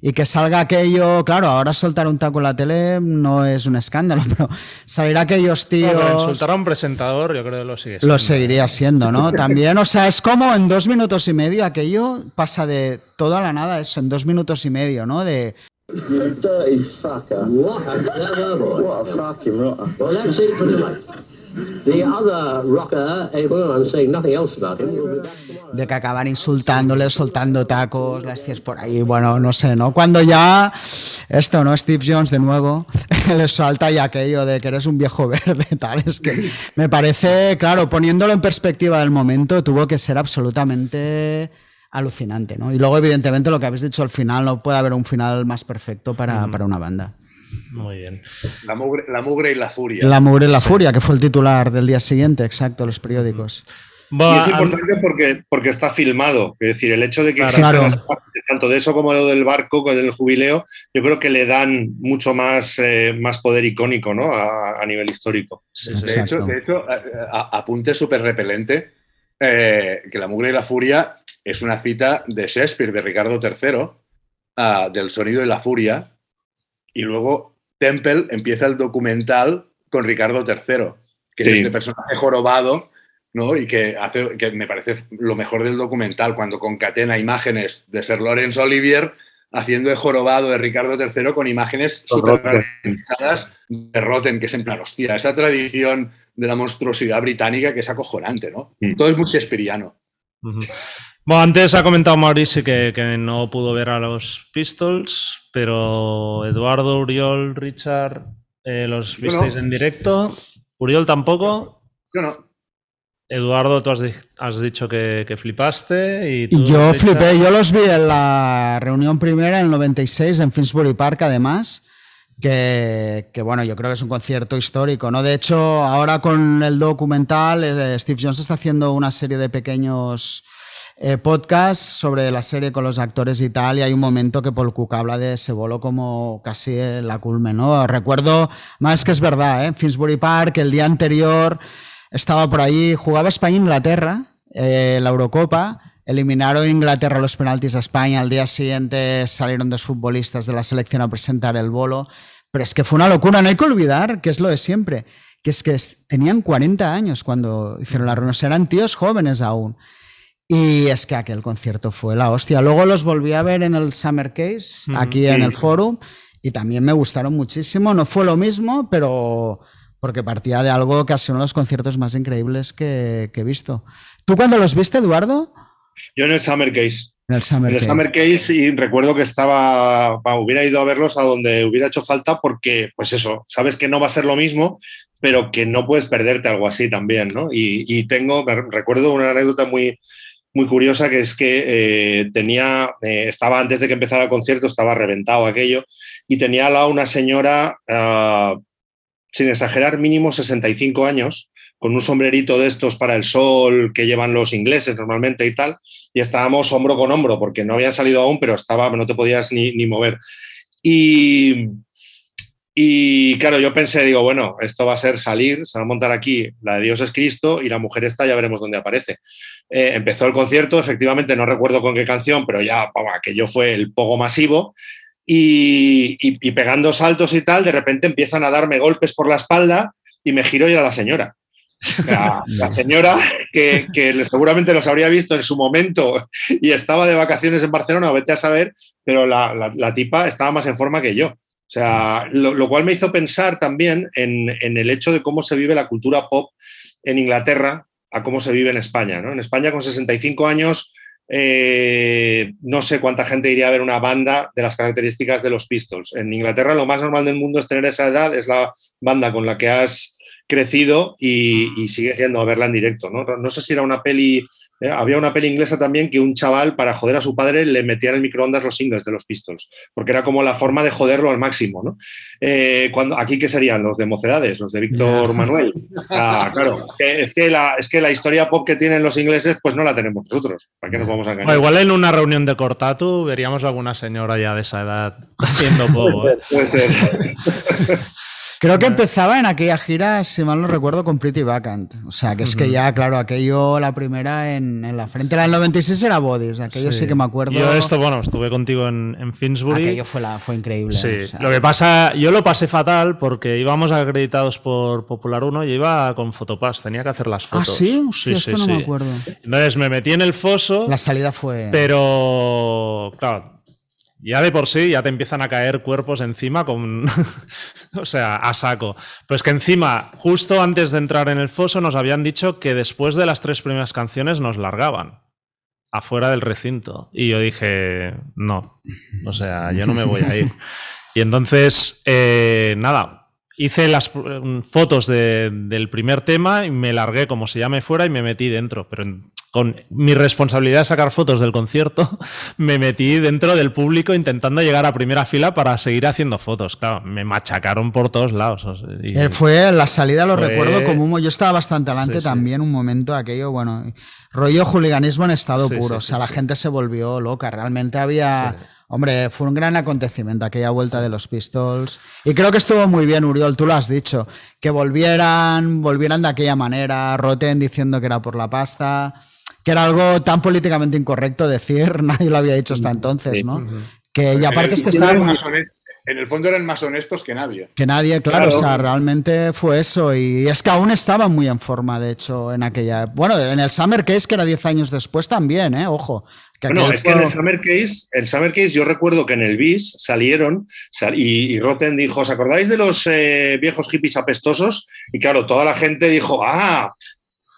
y que salga aquello, claro, ahora soltar un taco en la tele no es un escándalo, pero salir aquellos tíos... No, pero insultar a un presentador, yo creo que lo sigue siendo. Lo seguiría siendo, ¿no? También, o sea, es como en dos minutos y medio aquello pasa de todo a la nada, eso, en dos minutos y medio, ¿no? De You dirty fucker. What? Verbal? What a fucking rotter. Well, let's see from the mic. The other rocker, well, I'm saying nothing else about him. will be back tomorrow. de que acaban insultándole, soltando tacos, las tías por ahí, bueno, no sé, ¿no? Cuando ya esto, ¿no? Steve Jones de nuevo le salta ya aquello de que eres un viejo verde, tal, es que me parece, claro, poniéndolo en perspectiva del momento, tuvo que ser absolutamente alucinante, ¿no? Y luego, evidentemente, lo que habéis dicho al final, no puede haber un final más perfecto para, para una banda. Muy bien. La mugre, la mugre y la furia. La mugre y la furia, que fue el titular del día siguiente, exacto, los periódicos. Y es importante porque, porque está filmado. Es decir, el hecho de que Claro. las partes, tanto de eso como lo del barco, con el jubileo, yo creo que le dan mucho más, eh, más poder icónico ¿no? a, a nivel histórico. sí. De hecho, de hecho a- a- apunte súper repelente, eh, que La mugre y la furia es una cita de Shakespeare, de Ricardo III, ah, del sonido y la furia, y luego Temple empieza el documental con Ricardo III, que Sí. es este personaje jorobado, ¿no? Y que hace, que me parece lo mejor del documental, cuando concatena imágenes de Sir Laurence Olivier haciendo de jorobado de Ricardo III con imágenes realizadas de Rotten, que es en plan, hostia, esa tradición de la monstruosidad británica que es acojonante, ¿no? Mm. Todo es muy shakespeariano. Bueno, antes ha comentado Mauricio que, que no pudo ver a los Pistols, pero Eduardo, Uriol, Richard, eh, los visteis no. en directo. Uriol tampoco. Yo no. Eduardo, tú has, di- has dicho que, que flipaste y tú, Yo Richard, flipé, yo los vi en la reunión primera en el 96 en Finsbury Park, además, que, que, bueno, yo creo que es un concierto histórico, ¿no? De hecho, ahora con el documental, eh, Steve Jones está haciendo una serie de pequeños eh, podcasts sobre la serie con los actores y tal, y hay un momento que Paul Cook habla de ese bolo como casi la culme, ¿no? Recuerdo, más que es verdad, ¿eh? Finsbury Park, el día anterior estaba por ahí, jugaba España-Inglaterra, eh, la Eurocopa, eliminaron Inglaterra los penaltis a España, al día siguiente salieron dos futbolistas de la selección a presentar el bolo, pero es que fue una locura, no hay que olvidar que es lo de siempre, que es que tenían 40 años cuando hicieron la reunión, eran tíos jóvenes aún. Y es que aquel concierto fue la hostia. Luego los volví a ver en el Summer Case, aquí en el forum, y también me gustaron muchísimo. No fue lo mismo, pero porque partía de algo que ha sido uno de los conciertos más increíbles que, que he visto. ¿Tú cuándo los viste, Eduardo? Yo en el Summer Case. En el Summer En el Case. Summer Case y recuerdo que estaba, hubiera ido a verlos a donde hubiera hecho falta porque, pues eso, sabes que no va a ser lo mismo, pero que no puedes perderte algo así también, ¿no? Y, y tengo, me recuerdo una anécdota muy, muy curiosa que es que eh, tenía, eh, estaba antes de que empezara el concierto, estaba reventado aquello, y tenía al una señora, ah, sin exagerar, mínimo 65 años, con un sombrerito de estos para el sol que llevan los ingleses normalmente y tal, y estábamos hombro con hombro, porque no habían salido aún, pero estaba, no te podías ni, ni mover. Y, y claro, yo pensé, digo, bueno, esto va a ser salir, se va a montar aquí la de Dios es Cristo y la mujer esta ya veremos dónde aparece. Eh, empezó el concierto, efectivamente no recuerdo con qué canción, pero ya, vamos, aquello fue el pogo masivo. Y, y- y pegando saltos y tal, de repente empiezan a darme golpes por la espalda y me giro y era la señora. La, la señora que, que seguramente los habría visto en su momento y estaba de vacaciones en Barcelona, vete a saber, pero la, la- la tipa estaba más en forma que yo. O sea, lo, lo cual me hizo pensar también en, en el hecho de cómo se vive la cultura pop en Inglaterra a cómo se vive en España. ¿no? En España, con 65 años, eh, no sé cuánta gente iría a ver una banda de las características de los Pistols. En Inglaterra, lo más normal del mundo es tener esa edad, es la banda con la que has crecido y, y sigues yendo a verla en directo. ¿no? No sé si era una peli. Eh, había una peli inglesa también que un chaval, para joder a su padre, le metía en el microondas los singles de los Pistols, porque era como la forma de joderlo al máximo. ¿no? Eh, cuando, ¿Aquí qué serían? Los de Mocedades, los de Víctor Manuel. Ah, claro, es que, la, es que la historia pop que tienen los ingleses, pues no la tenemos nosotros. ¿Para qué nos vamos a engañar? O igual en una reunión de Cortatu veríamos alguna señora ya de esa edad haciendo poco. ¿eh? Puede ser. Creo que empezaba en aquella gira, si mal no recuerdo, con Pretty Vacant. O sea, que es que ya, claro, aquello, la primera en, en la frente. La del 96 era Bodies, aquello sí, que me acuerdo. Yo esto, bueno, estuve contigo en, en Finsbury. Aquello fue, la, fue increíble. Sí, o sea. lo que pasa, yo lo pasé fatal porque íbamos acreditados por Popular 1 y iba con Fotopass, tenía que hacer las Ah, fotos. sí, Hostia, esto no me acuerdo. Entonces me metí en el foso, La salida fue. pero claro, ya de por sí ya te empiezan a caer cuerpos encima con, o sea, a saco. Pues que encima, justo antes de entrar en el foso, nos habían dicho que después de las tres primeras canciones nos largaban afuera del recinto. Y yo dije, no, o sea, yo no me voy a ir. Y entonces, eh, nada, hice las eh, fotos de- del primer tema y me largué como si ya me fuera y me metí dentro. Pero con mi responsabilidad de sacar fotos del concierto, me metí dentro del público intentando llegar a primera fila para seguir haciendo fotos. Claro, me machacaron por todos lados. o sea, y- Eh, Fue la salida, lo Fue- recuerdo como humo. Yo estaba bastante adelante Sí, sí. también, un momento aquello, bueno, rollo juliganismo en estado Sí, puro. sí, o sea, sí, la sí. gente se volvió loca. Realmente había. Hombre, fue un gran acontecimiento aquella vuelta de los Pistols. Y creo que estuvo muy bien, Uriol, tú lo has dicho. Que volvieran, volvieran de aquella manera, Roten diciendo que era por la pasta, que era algo tan políticamente incorrecto decir, nadie lo había dicho hasta entonces, Sí. ¿no? Que, y aparte es que estaban... en el fondo eran más honestos que nadie. Que nadie, claro, Claro. o sea, realmente fue eso. Y es que aún estaban muy en forma, de hecho, en aquella. Bueno, en el Summer Case, que era 10 años después también, ¿eh? Ojo. Que Bueno, aquel es que en el Summer Case, el Summer Case, yo recuerdo que en el BIS salieron sal- y, y Rotten dijo, ¿os acordáis de los eh, viejos hippies apestosos? Y claro, toda la gente dijo, ah,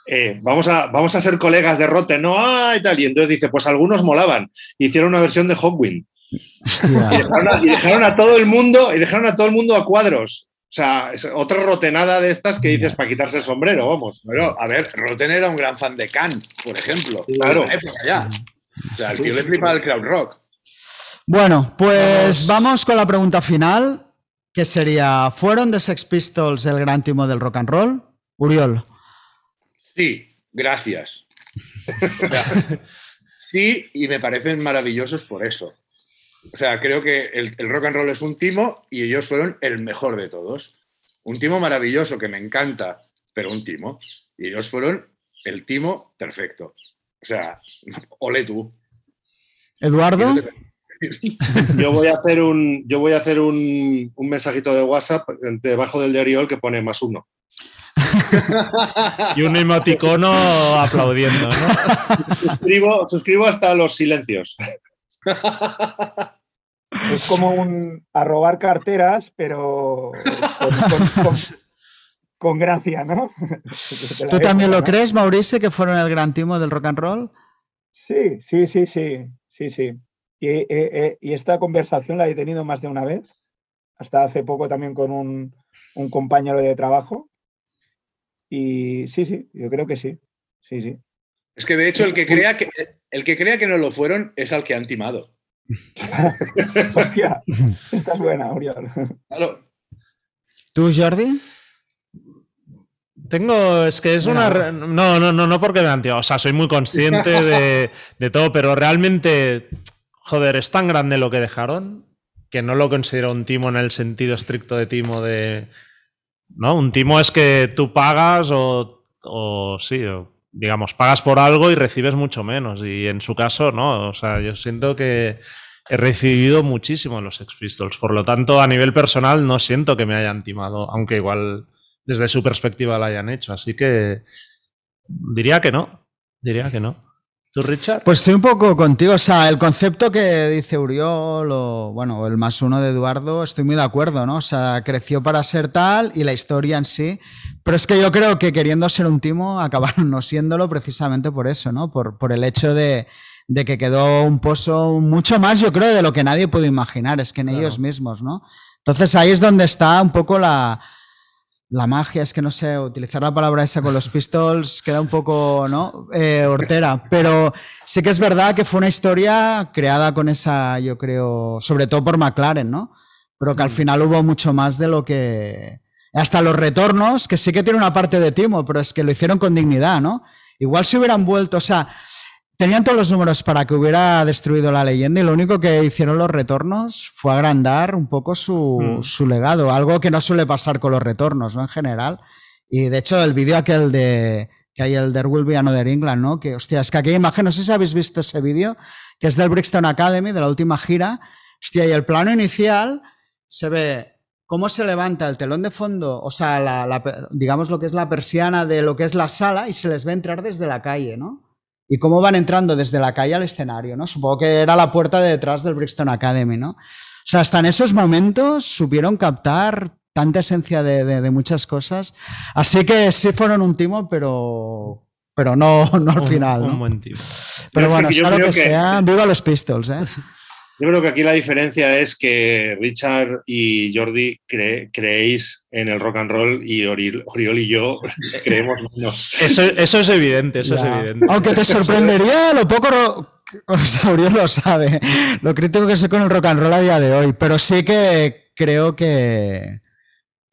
eh, vamos, a, vamos a ser colegas de Rotten, ¿no? Ah, y tal. Y entonces dice, pues algunos molaban. Hicieron una versión de Hawkwind. Y dejaron, a, y dejaron a todo el mundo, y dejaron a todo el mundo a cuadros. O sea, es otra rotenada de estas que dices para quitarse el sombrero, vamos. Bueno, a ver, Rotten era un gran fan de Khan, por ejemplo. Claro. En la época ya. O sea, el tío le flipa el crowd rock. Bueno, pues vamos con la pregunta final, que sería, ¿fueron The Sex Pistols el gran timo del rock and roll? Uriol. Sí, gracias. O sea, sí, y me parecen maravillosos por eso. O sea, creo que el, el rock and roll es un timo y ellos fueron el mejor de todos. Un timo maravilloso que me encanta, pero un timo. Y ellos fueron el timo perfecto. O sea, ole tú. Eduardo. Yo voy a hacer un, yo voy a hacer un, un mensajito de WhatsApp debajo del de Oriol que pone más uno. Y un emoticono aplaudiendo, ¿no? Suscribo, suscribo hasta los silencios. Es como un a robar carteras, pero con, con- con- con gracia, ¿no? ¿Tú también época, lo ¿no? crees, Mauricio, que fueron el gran timo del rock and roll? Sí, sí, sí, sí, sí, sí. Y, eh, eh, y esta conversación la he tenido más de una vez, hasta hace poco también con un, un compañero de trabajo. Y sí, sí, yo creo que sí, sí, sí. Es que de hecho el que crea que el que crea que no lo fueron es al que han timado. Hostia, esta es buena, Oriol. Claro. ¿Tú, Jordi? Tengo, es que es una... re- No, no, no, no porque me antiguo. O sea, soy muy consciente de, de todo, pero realmente, joder, es tan grande lo que dejaron que no lo considero un timo en el sentido estricto de timo de... No, un timo es que tú pagas o, o sí, o, digamos, pagas por algo y recibes mucho menos. Y en su caso, no. O sea, yo siento que he recibido muchísimo en los Sex Pistols. Por lo tanto, a nivel personal, no siento que me hayan timado, aunque igual desde su perspectiva la hayan hecho. Así que diría que no. Diría que no. ¿Tú, Richard? Pues estoy un poco contigo. O sea, el concepto que dice Uriol o, bueno, el más uno de Eduardo, estoy muy de acuerdo, ¿no? O sea, creció para ser tal y la historia en sí. Pero es que yo creo que queriendo ser un timo, acabaron no siéndolo precisamente por eso, ¿no? Por, por el hecho de, de que quedó un pozo mucho más, yo creo, de lo que nadie puede imaginar. Es que en ellos mismos, ¿no? Entonces ahí es donde está un poco la, la magia, es que no sé, utilizar la palabra esa con los pistols queda un poco, ¿no? Eh, hortera. Pero sí que es verdad que fue una historia creada con esa, yo creo, sobre todo por McLaren, ¿no? Pero que al final hubo mucho más de lo que. Hasta los retornos, que sí que tiene una parte de timo, pero es que lo hicieron con dignidad, ¿no? Igual si hubieran vuelto, o sea, tenían todos los números para que hubiera destruido la leyenda y lo único que hicieron los retornos fue agrandar un poco su, Hmm. su legado, algo que no suele pasar con los retornos, ¿no? En general. Y de hecho, el vídeo aquel de que hay el There Will Be Another England, ¿no? Que, hostia, es que aquella imagen, no sé si habéis visto ese vídeo, que es del Brixton Academy, de la última gira. Hostia, y el plano inicial se ve cómo se levanta el telón de fondo, o sea, la- la digamos lo que es la persiana de lo que es la sala y se les ve entrar desde la calle, ¿no? Y cómo van entrando desde la calle al escenario, ¿no? Supongo que era la puerta de detrás del Brixton Academy, ¿no? O sea, hasta en esos momentos supieron captar tanta esencia de, de- de muchas cosas. Así que sí fueron un timo, pero, pero no, no al final. Un, ¿no? buen timo. Pero bueno, creo que, que- sea, viva los Pistols, ¿eh? Yo creo que aquí la diferencia es que Richard y Jordi cre- creéis en el rock and roll y Oriol, Oriol y yo creemos menos. Eso, eso es evidente, eso Ya. es evidente. Aunque te sorprendería lo poco, ro- o sea, Uriol lo sabe, lo crítico que soy con el rock and roll a día de hoy, pero sí que creo que,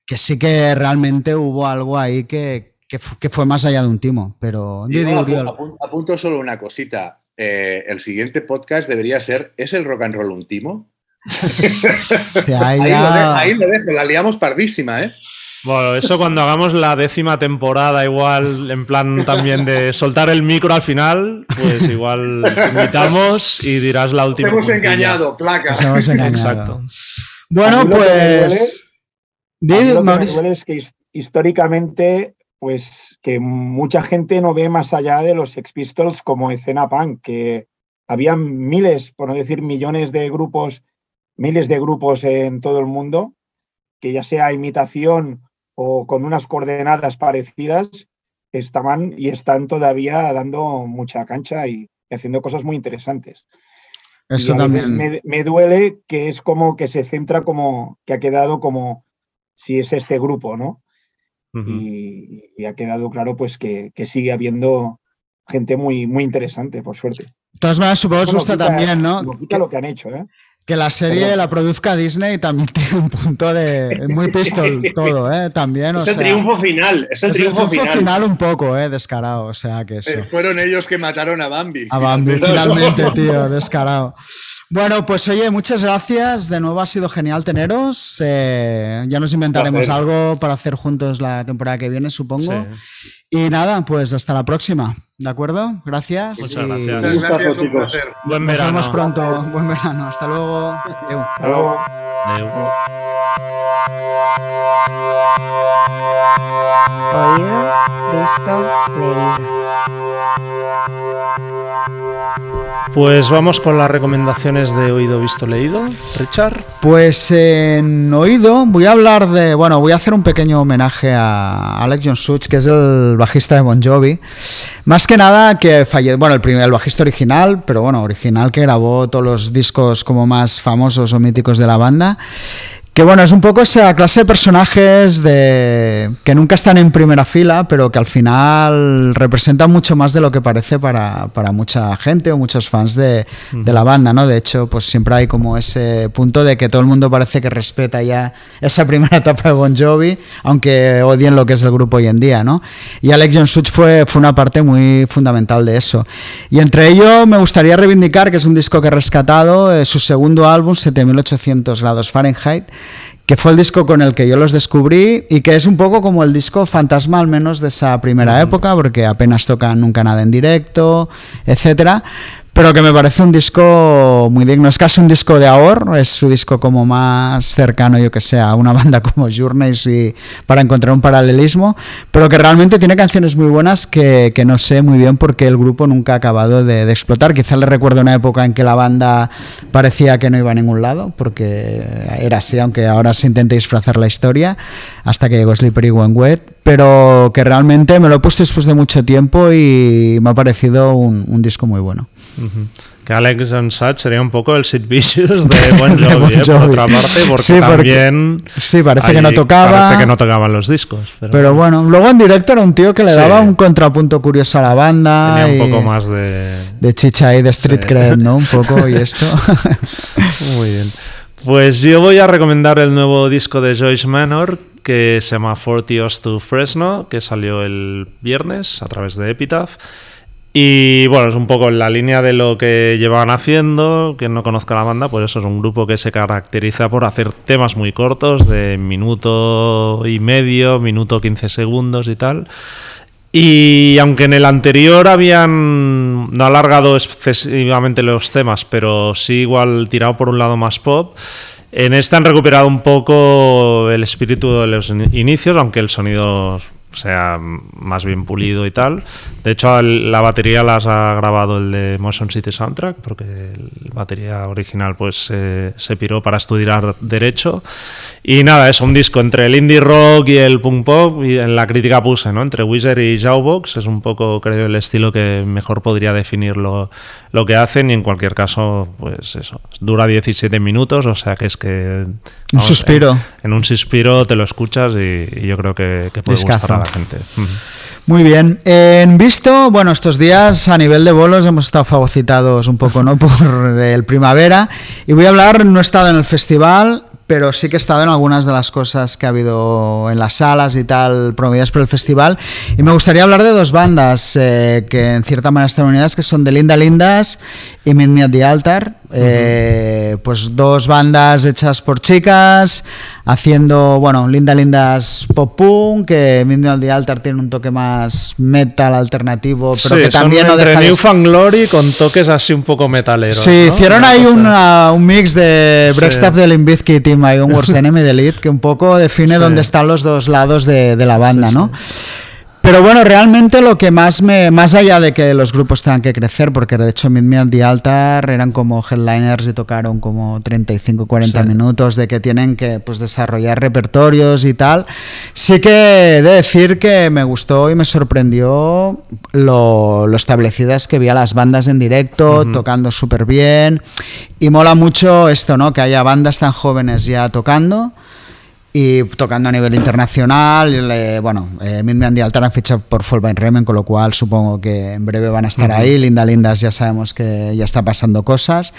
que sí que realmente hubo algo ahí que, que, fu- que fue más allá de un timo, pero... Yo apu- apu- apunto solo una cosita. Eh, el siguiente podcast debería ser ¿Es el rock and roll un timo? Ahí lo, de- ahí lo dejo, la liamos pardísima, ¿eh? Bueno, eso cuando hagamos la décima temporada, igual, en plan también de soltar el micro al final, pues igual te invitamos y dirás la Nos última. hemos puntilla. engañado, placa. Nos hemos engañado. Exacto. Bueno, A mí lo que me duele- pues... A mí Di, lo que me Mauricio. duele es que his- históricamente, pues que mucha gente no ve más allá de los Sex Pistols como escena punk, que, había miles, por no decir millones de grupos, miles de grupos en todo el mundo, que ya sea imitación o con unas coordenadas parecidas, estaban y están todavía dando mucha cancha y haciendo cosas muy interesantes. Eso Y también. Me, me duele que es como que se centra como que ha quedado como si es este grupo, ¿no? Y, y ha quedado claro pues que, que sigue habiendo gente muy, muy interesante, por suerte. De todas maneras, supongo que gusta quita- también, ¿no? quita lo que han hecho, ¿eh? Que la serie Perdón. la produzca Disney también tiene un punto de muy pistol todo, ¿eh? También, o Es el sea, triunfo final, es el es triunfo final. un poco, ¿eh? Descarado, o sea, que eso. Eh, fueron ellos que mataron a Bambi. A Bambi, finalmente, tío, descarado. Bueno, pues oye, muchas gracias. De nuevo ha sido genial teneros. Eh, ya nos inventaremos algo para hacer juntos la temporada que viene, supongo. Sí. Y nada, pues hasta la próxima. ¿De acuerdo? Gracias. Muchas y gracias. Un chicos. placer. Buen Nos verano. vemos pronto. Buen verano. Hasta luego. Adeu. Hasta luego. Adeu. Oído, visto, leído. Pues vamos con las recomendaciones de oído, visto, leído. Richard. Pues en oído voy a hablar de, bueno, voy a hacer un pequeño homenaje a Alex John Such, que es el bajista de Bon Jovi. Más que nada que falleció, bueno, el primer el bajista original, pero bueno, original que grabó todos los discos como más famosos o míticos de la banda. Que bueno, es un poco esa clase de personajes de que nunca están en primera fila, pero que al final representan mucho más de lo que parece para, para mucha gente o muchos fans de, de la banda, ¿no? De hecho, pues siempre hay como ese punto de que todo el mundo parece que respeta ya esa primera etapa de Bon Jovi, aunque odien lo que es el grupo hoy en día, ¿no? Y Alex John Such fue, fue una parte muy fundamental de eso. Y entre ello me gustaría reivindicar que es un disco que he rescatado, eh, su segundo álbum, 7800 grados Fahrenheit, que fue el disco con el que yo los descubrí y que es un poco como el disco fantasma al menos de esa primera época, porque apenas tocan nunca nada en directo, etcétera. Pero que me parece un disco muy digno. Es casi un disco de ahorro, es su disco como más cercano, yo que sé, a una banda como Journeys y para encontrar un paralelismo, pero que realmente tiene canciones muy buenas que, que no sé muy bien por qué el grupo nunca ha acabado de, de explotar. Quizá le recuerdo una época en que la banda parecía que no iba a ningún lado, porque era así, aunque ahora se intente disfrazar la historia, hasta que llegó Slippery When Wet, pero que realmente me lo he puesto después de mucho tiempo y me ha parecido un, un disco muy bueno. Que Alex and Such sería un poco el Sid Vicious de Bon De Jovi, ¿eh? por otra parte, porque Sí, porque- también. sí, parece que no tocaba. Parece que no tocaban los discos. Pero, Pero bueno, luego en directo era un tío que le Sí. daba un contrapunto curioso a la banda. tenía un poco más de. De chicha y de street Sí. cred, ¿no? Un poco y esto. Muy bien. Pues yo voy a recomendar el nuevo disco de Joyce Manor que se llama 40 Years to Fresno, que salió el viernes a través de Epitaph. Y bueno, es un poco en la línea de lo que llevaban haciendo. Quien no conozca la banda, pues eso es un grupo que se caracteriza por hacer temas muy cortos, de minuto y medio, minuto 15 segundos y tal. Y aunque en el anterior habían no alargado excesivamente los temas, pero sí igual tirado por un lado más pop, en este han recuperado un poco el espíritu de los in- inicios, aunque el sonido sea más bien pulido y tal. De hecho, el- la batería las ha grabado el de Motion City Soundtrack, porque el batería original pues eh, se piró para estudiar derecho. Y nada, es un disco entre el indie rock y el punk pop, y en la crítica puse, ¿no? Entre Wizard y Jawbox, es un poco, creo, el estilo que mejor podría definir lo, lo que hacen, y en cualquier caso, pues eso, dura 17 minutos, o sea que es que... Un suspiro. En, en un suspiro te lo escuchas y, y yo creo que, que puede Discazo. gustar a la gente. Muy bien. En visto, bueno, estos días a nivel de bolos hemos estado fagocitados un poco, ¿no? Por el primavera. Y voy a hablar, no he estado en el festival, pero sí que he estado en algunas de las cosas que ha habido en las salas y tal, promovidas por el festival. Y me gustaría hablar de dos bandas eh, que en cierta manera están unidas, que son de Linda Lindas y at the Altar. Eh, pues dos bandas hechas por chicas, haciendo, bueno, Linda Lindas pop punk, que at the Altar tiene un toque más metal alternativo, pero Sí, que son también no entre deja de Newfound Glory con toques así un poco metaleros. Sí, ¿no? hicieron Una ahí una- un mix de Sí. Breakstuff de Limp Bizkit y My Own Worst Enemy de Elite que un poco define Sí. dónde están los dos lados de, de la banda, ¿no? Pero bueno, realmente lo que más me. Más allá de que los grupos tengan que crecer, porque de hecho at the Altar eran como headliners y tocaron como 35-40 Sí. minutos, de que tienen que pues, desarrollar repertorios y tal. Sí que he de decir que me gustó y me sorprendió lo, lo establecidas que vi a las bandas en directo, tocando súper bien. Y mola mucho esto, ¿no? Que haya bandas tan jóvenes ya tocando y tocando a nivel internacional. y bueno, eh, at the Altar han fichado por Fallback Remen, con lo cual supongo que en breve van a estar ahí. Linda Lindas ya sabemos que ya está pasando cosas.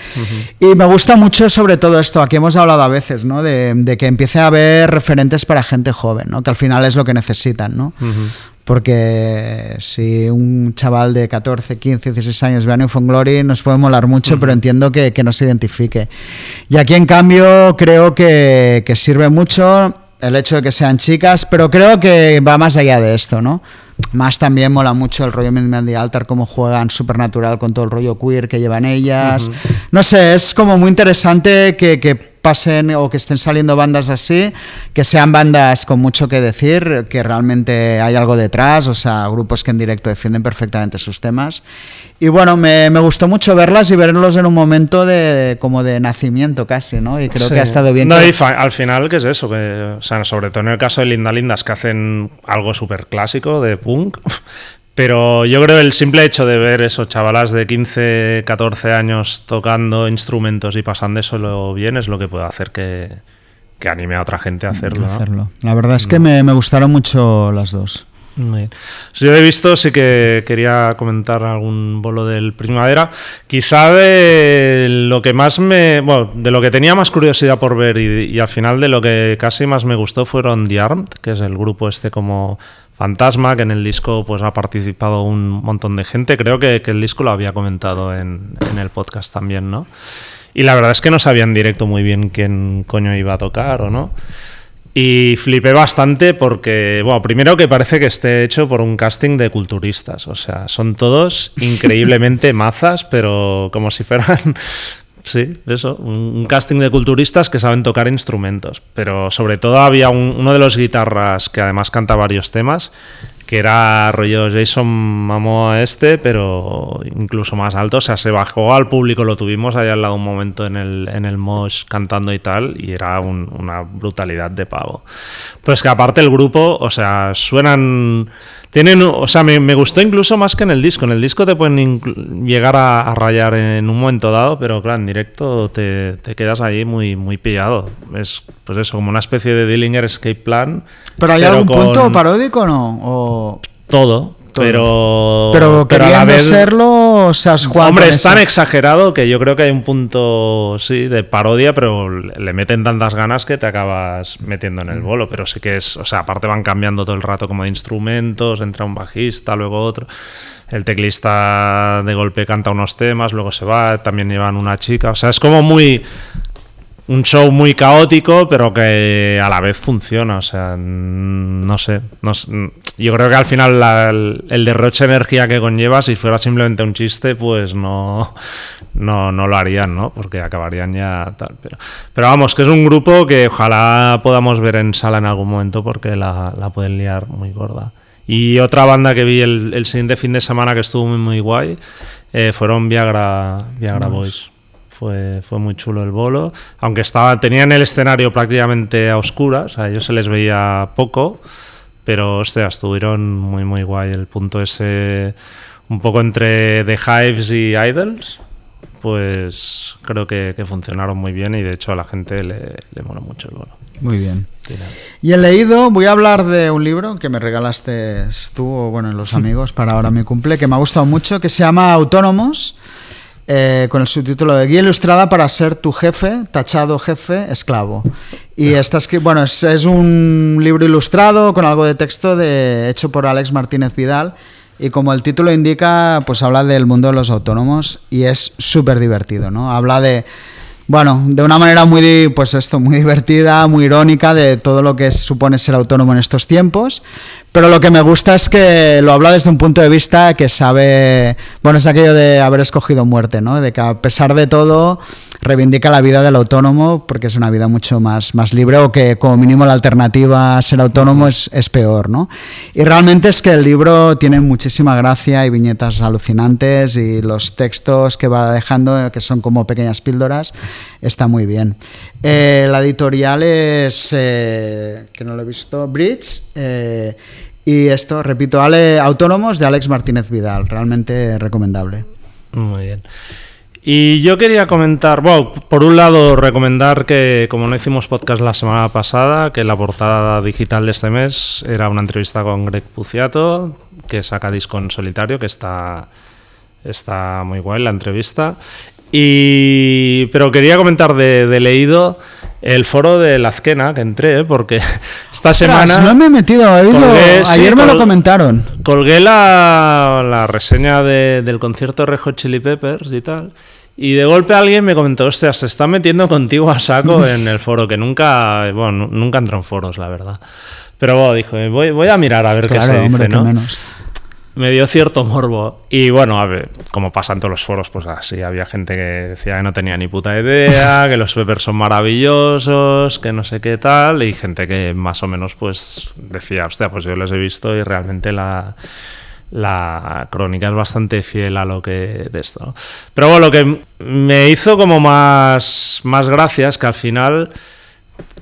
Y me gusta mucho sobre todo esto, aquí hemos hablado a veces, ¿no? De, de que empiece a haber referentes para gente joven, ¿no? Que al final es lo que necesitan, ¿no? Porque si un chaval de 14, 15, 16 años ve a New Glory nos puede molar mucho, pero entiendo que, que no se identifique. Y aquí, en cambio, creo que, que sirve mucho el hecho de que sean chicas, pero creo que va más allá de esto, ¿no? Más también mola mucho el rollo the Altar, cómo juegan Supernatural con todo el rollo queer que llevan ellas. No sé, es como muy interesante que, que pasen o que estén saliendo bandas así, que sean bandas con mucho que decir, que realmente hay algo detrás, o sea, grupos que en directo defienden perfectamente sus temas. Y bueno, me, me gustó mucho verlas y verlos en un momento de, como de nacimiento casi, ¿no? Y creo Sí. que ha estado bien. No, que- y al final, ¿qué es eso? Que, o sea, sobre todo en el caso de Linda Lindas, que hacen algo súper clásico de punk. Pero yo creo el simple hecho de ver eso, chavalas de 15, 14 años tocando instrumentos y pasando eso bien es lo que puede hacer que, que anime a otra gente a hacerlo. La verdad es que me, me gustaron mucho las dos. Yo he visto, sí que quería comentar algún bolo del Primavera. Quizá de lo que más me. Bueno, de lo que tenía más curiosidad por ver y, y al final de lo que casi más me gustó fueron The Armed, que es el grupo este como Fantasma, que en el disco pues ha participado un montón de gente. Creo que, que el disco lo había comentado en, en el podcast también, ¿no? Y la verdad es que no sabía en directo muy bien quién coño iba a tocar o no. Y flipé bastante porque, bueno, primero que parece que esté hecho por un casting de culturistas. O sea, son todos increíblemente mazas, pero como si fueran, sí, eso, un, casting de culturistas que saben tocar instrumentos. Pero sobre todo había un- uno de los guitarras que además canta varios temas, que era rollo Jason Momoa este, pero incluso más alto. O sea, se bajó al público, lo tuvimos allá al lado un momento en el, en el Mosh cantando y tal, y era un- una brutalidad de pavo. Pues que aparte el grupo, o sea, suenan... Tienen, o sea, me, me gustó incluso más que en el disco. En el disco te pueden llegar a, a rayar en un momento dado, pero claro, en directo te, te quedas ahí muy, muy pillado. Es, pues eso, como una especie de Dillinger Escape Plan. ¿Pero hay algún punto paródico o no? Todo. Todo. Pero, Pero, a la queriendo vez- serlo, o sea, has jugado Hombre, es tan eso. exagerado que yo creo que hay un punto, sí, de parodia, pero le meten tantas ganas que te acabas metiendo Mm. en el bolo. Pero sí que es, o sea, aparte van cambiando todo el rato como de instrumentos, entra un bajista, luego otro. El teclista de golpe canta unos temas, luego se va, también llevan una chica. O sea, es como muy un show muy caótico, pero que a la vez funciona. O sea, no sé. no sé, yo creo que al final la- el, el derroche de energía que conlleva, si fuera simplemente un chiste, pues no, no, no lo harían, ¿no? Porque acabarían ya tal. Pero, pero vamos, que es un grupo que ojalá podamos ver en sala en algún momento porque la, la pueden liar muy gorda. Y otra banda que vi el, el siguiente fin de semana que estuvo muy, muy guay eh, fueron Viagra, Viagra Boys. Fue, fue muy chulo el bolo. Aunque estaba, tenían el escenario prácticamente a oscuras, a ellos se les veía poco, pero hostia, estuvieron muy, muy guay. El punto ese, un poco entre The Hives y Idols, pues creo que, que funcionaron muy bien y de hecho a la gente le, le mola mucho el bolo. Muy bien. Y he leído, voy a hablar de un libro que me regalaste tú o bueno, los amigos para ahora mi cumple, que me ha gustado mucho, que se llama Autónomos, eh, con el subtítulo de Guía Ilustrada para ser tu jefe, tachado jefe, esclavo. Y está bueno, es, es un libro ilustrado con algo de texto de, hecho por Alex Martínez Vidal. Y como el título indica, pues habla del mundo de los autónomos y es súper divertido, ¿no? Habla de, bueno, de una manera muy, pues esto, muy divertida, muy irónica de todo lo que supone ser autónomo en estos tiempos. Pero lo que me gusta es que lo habla desde un punto de vista que sabe, bueno, es aquello de haber escogido muerte, ¿no? De que a pesar de todo, reivindica la vida del autónomo porque es una vida mucho más, más libre o que como mínimo la alternativa a ser autónomo es, es peor, ¿no? Y realmente es que el libro tiene muchísima gracia y viñetas alucinantes y los textos que va dejando, que son como pequeñas píldoras, está muy bien. Eh, la editorial es, eh, que no lo he visto, Bridge. eh, y esto, repito, Ale, Autónomos de Alex Martínez Vidal, realmente recomendable. Muy bien. Y yo quería comentar, bueno, por un lado recomendar que como no hicimos podcast la semana pasada, que la portada digital de este mes era una entrevista con Greg Puciato, que saca disco en solitario, que está, está muy guay la entrevista. Y, pero quería comentar de, de leído el foro de la Azquena, que entré, porque esta semana... No me he metido a oírlo. Colgué, sí, Ayer me lo comentaron. Colgué la, la reseña de- del concierto Hot Chili Peppers y tal. Y de golpe alguien me comentó, hostia, se está metiendo contigo a saco en el foro, que nunca, bueno, nu- nunca entro en foros, la verdad. Pero bueno, dijo, voy, voy a mirar a ver qué Claro, se hombre, dice, qué ¿no? menos. Me dio cierto morbo. Y bueno, a ver, como pasa en todos los foros, pues así, había gente que decía que no tenía ni puta idea, que los Peppers son maravillosos, que no sé qué tal, y gente que más o menos pues decía, hostia, pues yo les he visto y realmente la, la crónica es bastante fiel a lo que de esto. ¿no? Pero bueno, lo que me hizo como más, más gracia es que al final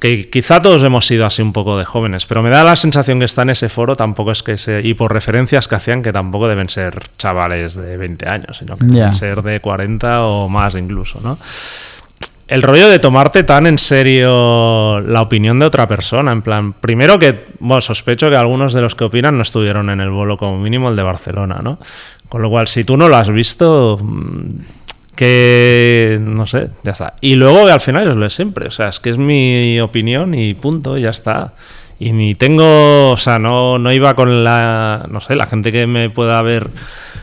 que quizá todos hemos sido así un poco de jóvenes, pero me da la sensación que está en ese foro tampoco es que se... Y por referencias que hacían que tampoco deben ser chavales de 20 años, sino que deben ser de 40 o más incluso, ¿no? El rollo de tomarte tan en serio la opinión de otra persona, en plan, primero que, bueno, sospecho que algunos de los que opinan no estuvieron en el bolo, como mínimo el de Barcelona, ¿no? Con lo cual, si tú no lo has visto, mm, que no sé, ya está. Y luego al final es lo de siempre, o sea, es que es mi opinión y punto, ya está. Y ni tengo, o sea, no, no iba con la, no sé, la gente que me pueda haber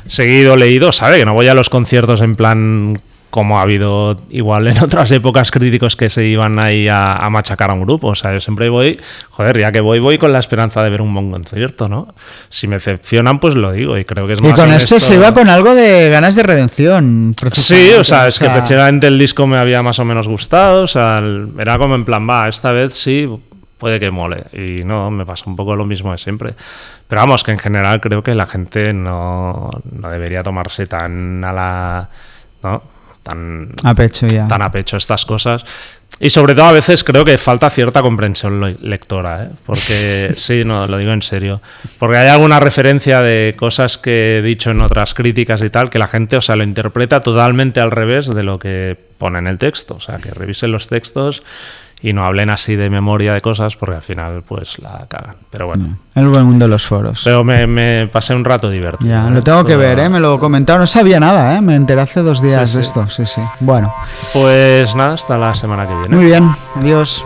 seguido, leído, sabe que no voy a los conciertos en plan como ha habido igual en otras épocas críticos que se iban ahí a, a machacar a un grupo. O sea, yo siempre voy, joder, ya que voy, voy con la esperanza de ver un buen concierto, ¿no? Si me decepcionan, pues lo digo, y creo que es Y más con este honesto. se iba con algo de ganas de redención. Sí, o sea, es que precisamente el disco me había más o menos gustado, o sea, era como en plan, va, esta vez sí, puede que mole. Y no, me pasa un poco lo mismo de siempre. Pero vamos, que en general creo que la gente no, no debería tomarse tan a la... ¿no? Tan, A pecho ya. tan a pecho estas cosas. Y sobre todo a veces creo que falta cierta comprensión lectora, ¿eh? porque sí, no, lo digo en serio. Porque hay alguna referencia de cosas que he dicho en otras críticas y tal, que la gente, o sea, lo interpreta totalmente al revés de lo que pone en el texto. O sea, que revisen los textos y no hablen así de memoria de cosas, porque al final, pues la cagan. Pero bueno. El buen mundo de los foros. Pero me, me pasé un rato divertido. Ya, ¿eh? lo tengo que ver, ¿eh? Me lo comentaron. No sabía nada, ¿eh? Me enteré hace dos días Sí, de sí. esto. Sí, sí. Bueno, Pues nada, hasta la semana que viene. muy bien. Adiós.